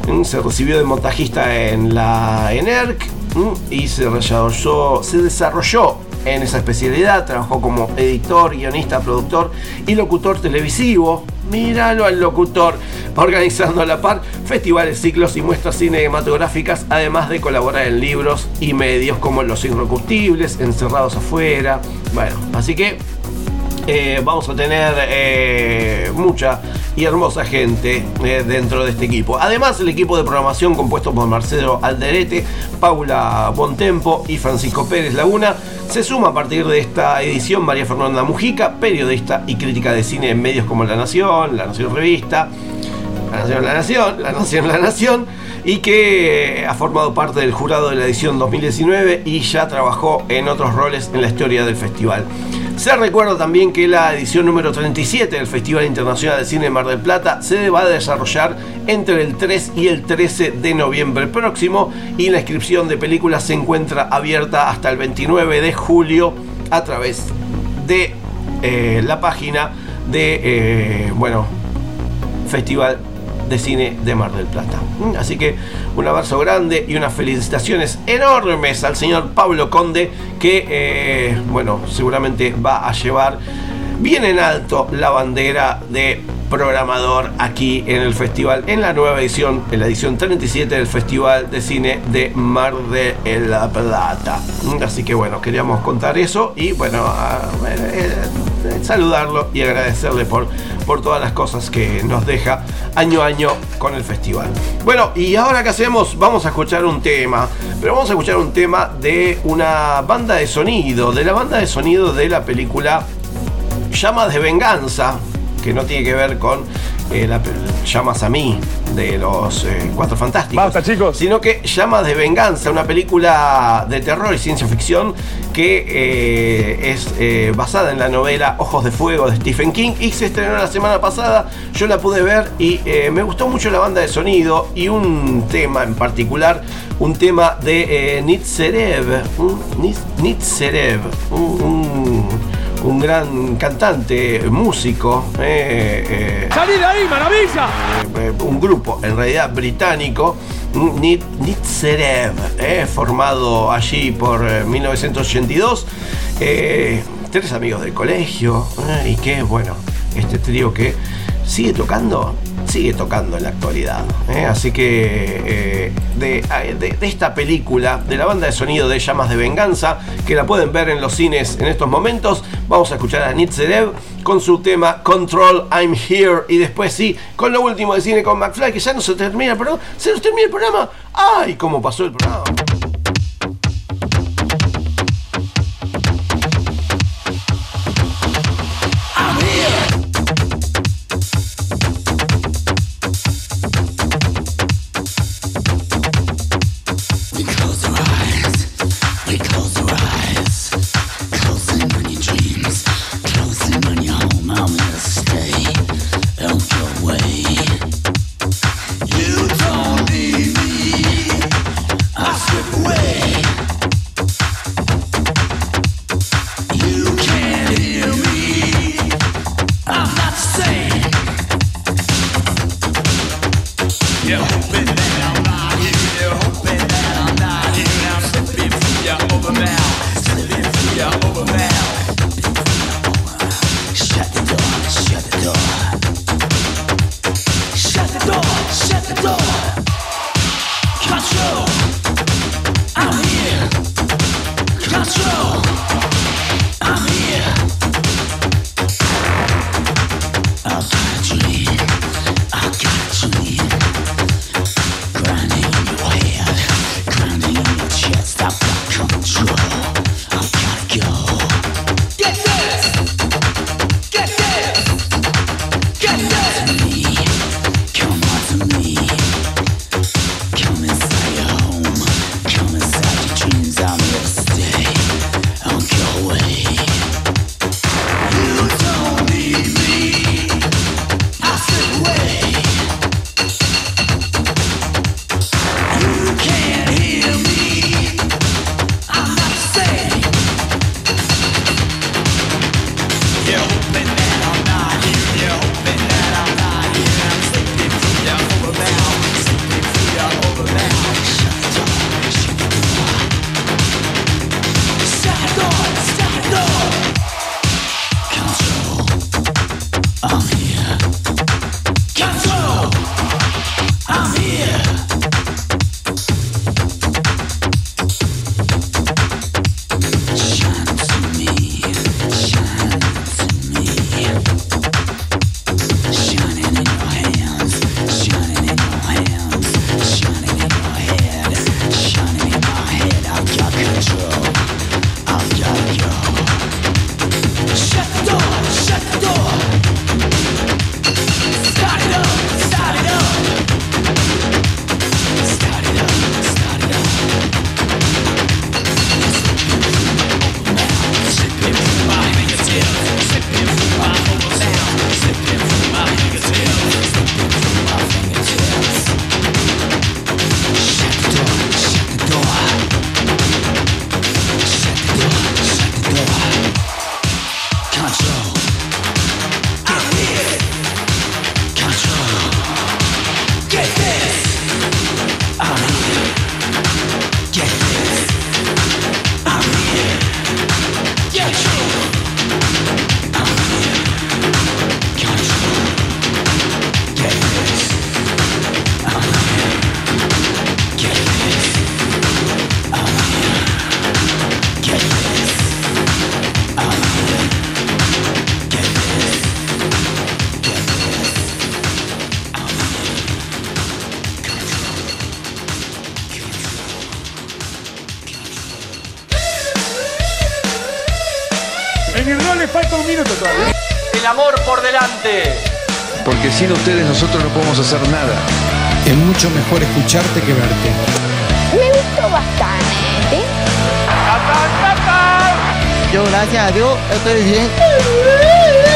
Mm, Se recibió de montajista en la ENERC mm, y se desarrolló, en esa especialidad. Trabajó como editor, guionista, productor y locutor televisivo. Míralo al locutor, organizando a la par festivales, ciclos y muestras cinematográficas, además de colaborar en libros y medios como Los Irrecuptibles, Encerrados Afuera. Bueno, así que vamos a tener eh, mucha y hermosa gente eh, dentro de este equipo. Además, el equipo de programación compuesto por Marcelo Alderete, Paula Bontempo y Francisco Pérez Laguna se suma a partir de esta edición María Fernanda Mujica, periodista y crítica de cine en medios como La Nación, La Nación Revista, La Nación, La Nación, La Nación, La Nación, y que ha formado parte del jurado de la edición 2019 y ya trabajó en otros roles en la historia del festival. Se recuerda también que la edición número 37 del Festival Internacional de Cine de Mar del Plata se va a desarrollar entre el 3 y el 13 de noviembre próximo y la inscripción de películas se encuentra abierta hasta el 29 de julio a través de eh, la página de, eh, bueno, Festival de Cine de Mar del Plata. Mm, Así que un abrazo grande y unas felicitaciones enormes al señor Pablo Conde, que, eh, bueno, seguramente va a llevar bien en alto la bandera de programador aquí en el festival, en la nueva edición, en la edición 37 del Festival de Cine de Mar de la Plata. Mm, Así que bueno, queríamos contar eso y bueno, eh, saludarlo y agradecerle por, por todas las cosas que nos deja año a año con el festival. Bueno, y ahora que hacemos, vamos a escuchar un tema, pero vamos a escuchar un tema de una banda de sonido, de la banda de sonido de la película Llamas de Venganza, que no tiene que ver con eh, la Llamas a mí de los eh, Cuatro Fantásticos. chicos. Sino que Llamas de Venganza, una película de terror y ciencia ficción que eh, es eh, basada en la novela Ojos de Fuego de Stephen King y se estrenó la semana pasada. Yo la pude ver y me gustó mucho la banda de sonido y un tema en particular, un tema de Nitzerev, un- Nitzerev, un- un un gran cantante, músico. eh, eh, ¡Salí de ahí, maravilla! eh, un grupo en realidad británico, Nit- Nitzerev, eh, formado allí por eh, 1982. eh, tres amigos del colegio eh, y que, bueno, este trío que sigue tocando, sigue tocando en la actualidad. eh, así que eh, de, de- de esta película, de la banda de sonido de Llamas de Venganza, que la pueden ver en los cines en estos momentos, vamos a escuchar a Nitzerev con su tema Control I'm Here y después sí, con lo último de cine con McFly, que ya no se termina el programa, se nos termina el programa. ¡Ay! ¿Cómo pasó el programa? Sin ustedes nosotros no podemos hacer nada. Es mucho mejor escucharte que verte. Me gustó bastante. Yo, gracias a Dios, estoy bien.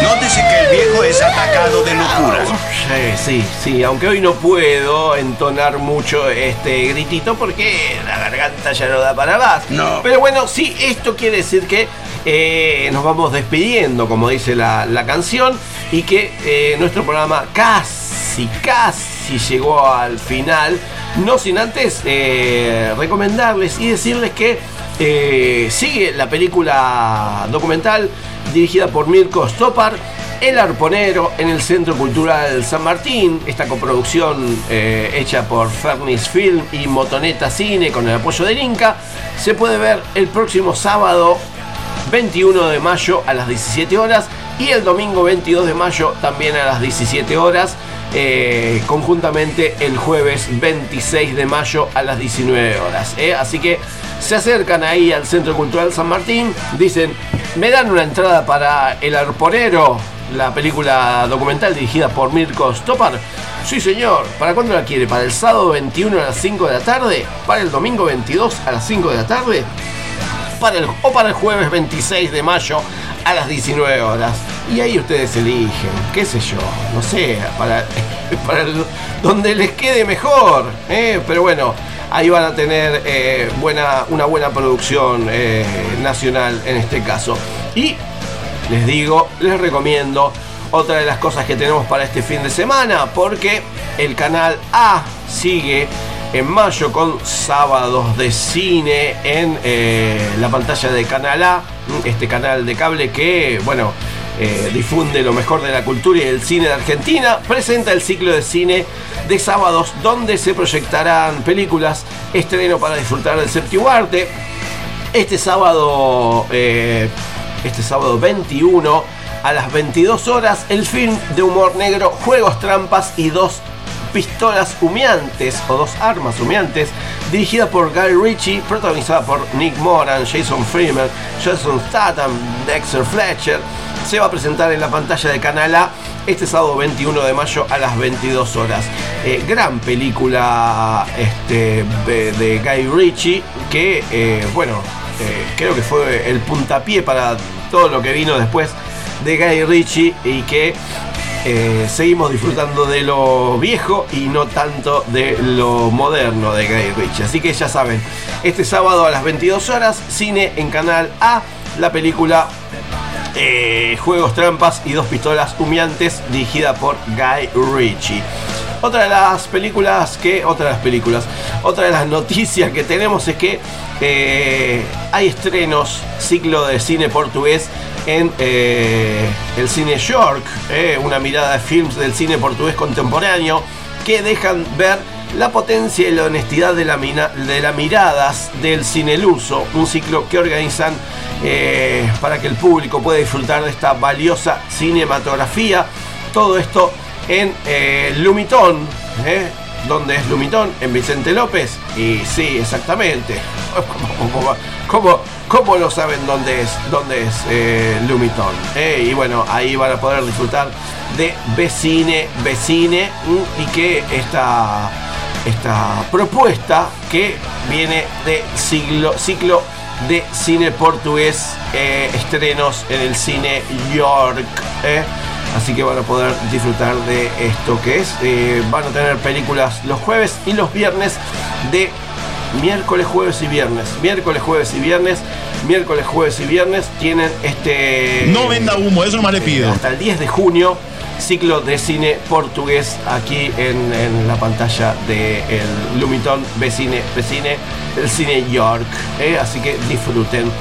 Nótese que el viejo es atacado de locura. Sí, sí, sí, aunque hoy no puedo entonar mucho este gritito porque la garganta ya no da para más. No. Pero bueno, sí, esto quiere decir que eh, nos vamos despidiendo, como dice la, la canción, y que eh, nuestro programa casi, casi llegó al final. No sin antes eh, recomendarles y decirles que eh, sigue la película documental dirigida por Mirko Stopar, El Arponero, en el Centro Cultural San Martín. Esta coproducción hecha por Fernis Film y Motoneta Cine con el apoyo del Inca se puede ver el próximo sábado 21 de mayo a las 17 horas y el domingo 22 de mayo también a las 17 horas. eh, conjuntamente el jueves 26 de mayo a las 19 horas. ¿eh? Así que se acercan ahí al Centro Cultural San Martín, dicen, ¿me dan una entrada para El Arponero? La película documental dirigida por Mirko Stopar. Sí, señor. ¿Para cuándo la quiere? ¿Para el sábado 21 a las 5 de la tarde? ¿Para el domingo 22 a las 5 de la tarde? para el, o para el jueves 26 de mayo a las 19 horas. Y ahí ustedes eligen, qué sé yo, no sé, para, para el- donde les quede mejor. ¿eh? Pero bueno, ahí van a tener eh, buena, una buena producción eh, nacional en este caso. Y les digo, les recomiendo otra de las cosas que tenemos para este fin de semana, porque el canal A sigue en mayo con sábados de cine en eh, la pantalla de Canal A, este canal de cable que, bueno, eh, difunde lo mejor de la cultura y el cine de Argentina, presenta el ciclo de cine de sábados donde se proyectarán películas, estreno para disfrutar del séptimo. Este sábado, eh, este sábado 21 a las 22 horas, el film de humor negro Juegos, Trampas y dos pistolas humeantes o dos armas humeantes, dirigida por Guy Ritchie, protagonizada por Nick Moran, Jason Freeman, Jason Statham, Dexter Fletcher, se va a presentar en la pantalla de Canal A este sábado 21 de mayo a las 22 horas. Eh, gran película este, de, Guy Ritchie que, eh, bueno, eh, creo que fue el puntapié para todo lo que vino después de Guy Ritchie y que eh, seguimos disfrutando de lo viejo y no tanto de lo moderno de Guy Ritchie. Así que ya saben, este sábado a las 22 horas, cine en Canal A, la película eh, Juegos, Trampas y Dos Pistolas Humeantes, dirigida por Guy Ritchie. Otra de las películas que. Otra de las películas. Otra de las noticias que tenemos es que eh, hay estrenos, ciclo de cine portugués en eh, el cine York, eh, una mirada de films del cine portugués contemporáneo que dejan ver la potencia y la honestidad de la, mina- de las miradas del cine luso, un ciclo que organizan para que el público pueda disfrutar de esta valiosa cinematografía. Todo esto en eh, Lumitón. ¿eh? ¿Dónde es Lumitón? En Vicente López. Y sí, exactamente. ¿Cómo, cómo- cómo lo saben dónde es, dónde es eh, Lumitón? ¿eh? Y bueno, ahí van a poder disfrutar de Vecine, Vecine mm, y que esta, esta propuesta que viene de siglo, ciclo de cine portugués, eh, estrenos en el cine York. ¿Eh? Así que van a poder disfrutar de esto que es. eh, van a tener películas los jueves y los viernes de miércoles, jueves y viernes. Miércoles, jueves y viernes. Miércoles, jueves y viernes tienen este. No venda humo, eso nomás le pido. Hasta el 10 de junio, ciclo de cine portugués aquí en, en la pantalla de el Lumitón Vecine, Vecine, el cine York. ¿eh? Así que disfruten.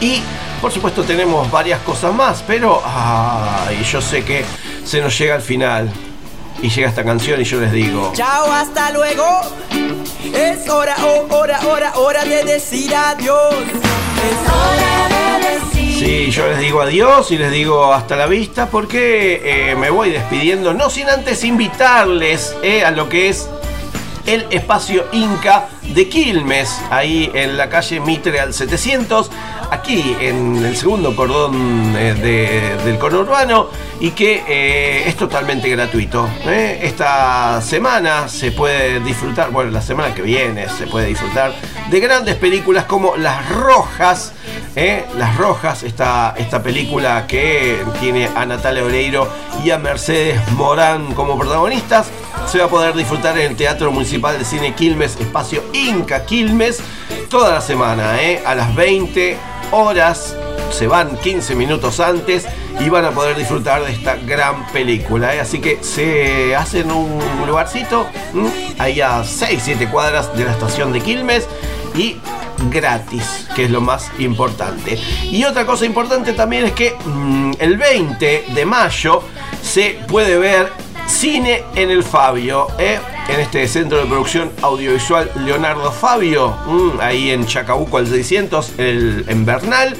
Y por supuesto tenemos varias cosas más, pero ay, yo sé que se nos llega al final. Y llega esta canción y yo les digo. Chao, hasta luego. Es hora, oh, hora, hora, hora de decir adiós. Es yo les digo adiós y les digo hasta la vista porque eh, me voy despidiendo, no sin antes invitarles eh, a lo que es el espacio Inca de Quilmes, ahí en la calle Mitre al 700, aquí en el segundo cordón eh, de- del conurbano y que eh, es totalmente gratuito. ¿eh? Esta semana se puede disfrutar, bueno, la semana que viene se puede disfrutar de grandes películas como Las Rojas, ¿eh? Las Rojas, esta, esta película que tiene a Natalia Oreiro y a Mercedes Morán como protagonistas. Se va a poder disfrutar en el Teatro Municipal de Cine Quilmes, espacio Inca Quilmes, toda la semana, ¿eh? a las 20 horas. Se van 15 minutos antes y van a poder disfrutar de esta gran película. ¿eh? Así que se hacen un lugarcito ahí a 6-7 cuadras de la estación de Quilmes y gratis, que es lo más importante. Y otra cosa importante también es que mm, el 20 de mayo se puede ver cine en el Fabio, ¿eh? en este centro de producción audiovisual Leonardo Fabio, mm, ahí en Chacabuco al 600, el, en Bernal.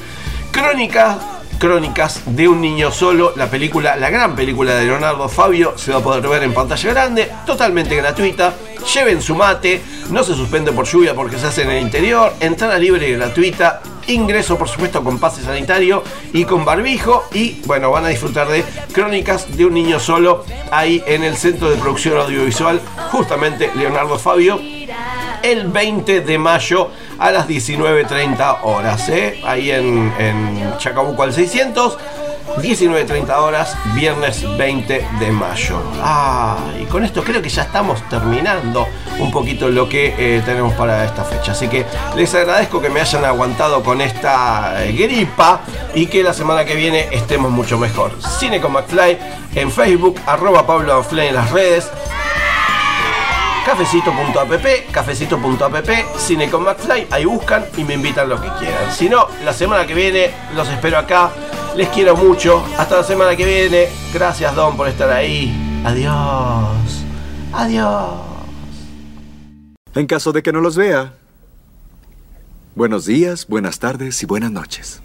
Crónicas Crónicas de un niño solo, la película, la gran película de Leonardo Fabio, se va a poder ver en pantalla grande, totalmente gratuita. Lleven su mate, no se suspende por lluvia porque se hace en el interior, entrada libre y gratuita, ingreso por supuesto con pase sanitario y con barbijo y bueno, van a disfrutar de Crónicas de un niño solo ahí en el Centro de Producción Audiovisual, justamente Leonardo Fabio el 20 de mayo a las 19.30 horas, ¿eh? ahí en, en Chacabuco al 600. 19.30 horas, viernes 20 de mayo. Ah, y con esto creo que ya estamos terminando un poquito lo que eh, tenemos para esta fecha. Así que les agradezco que me hayan aguantado con esta eh, gripa y que la semana que viene estemos mucho mejor. Cine con McFly en Facebook, arroba Pablo McFly en las redes cafecito.app, cafecito.app, cine con McFly, ahí buscan y me invitan lo que quieran. Si no, la semana que viene los espero acá. Les quiero mucho. Hasta la semana que viene. Gracias Don por estar ahí. Adiós. Adiós. En caso de que no los vea, buenos días, buenas tardes y buenas noches.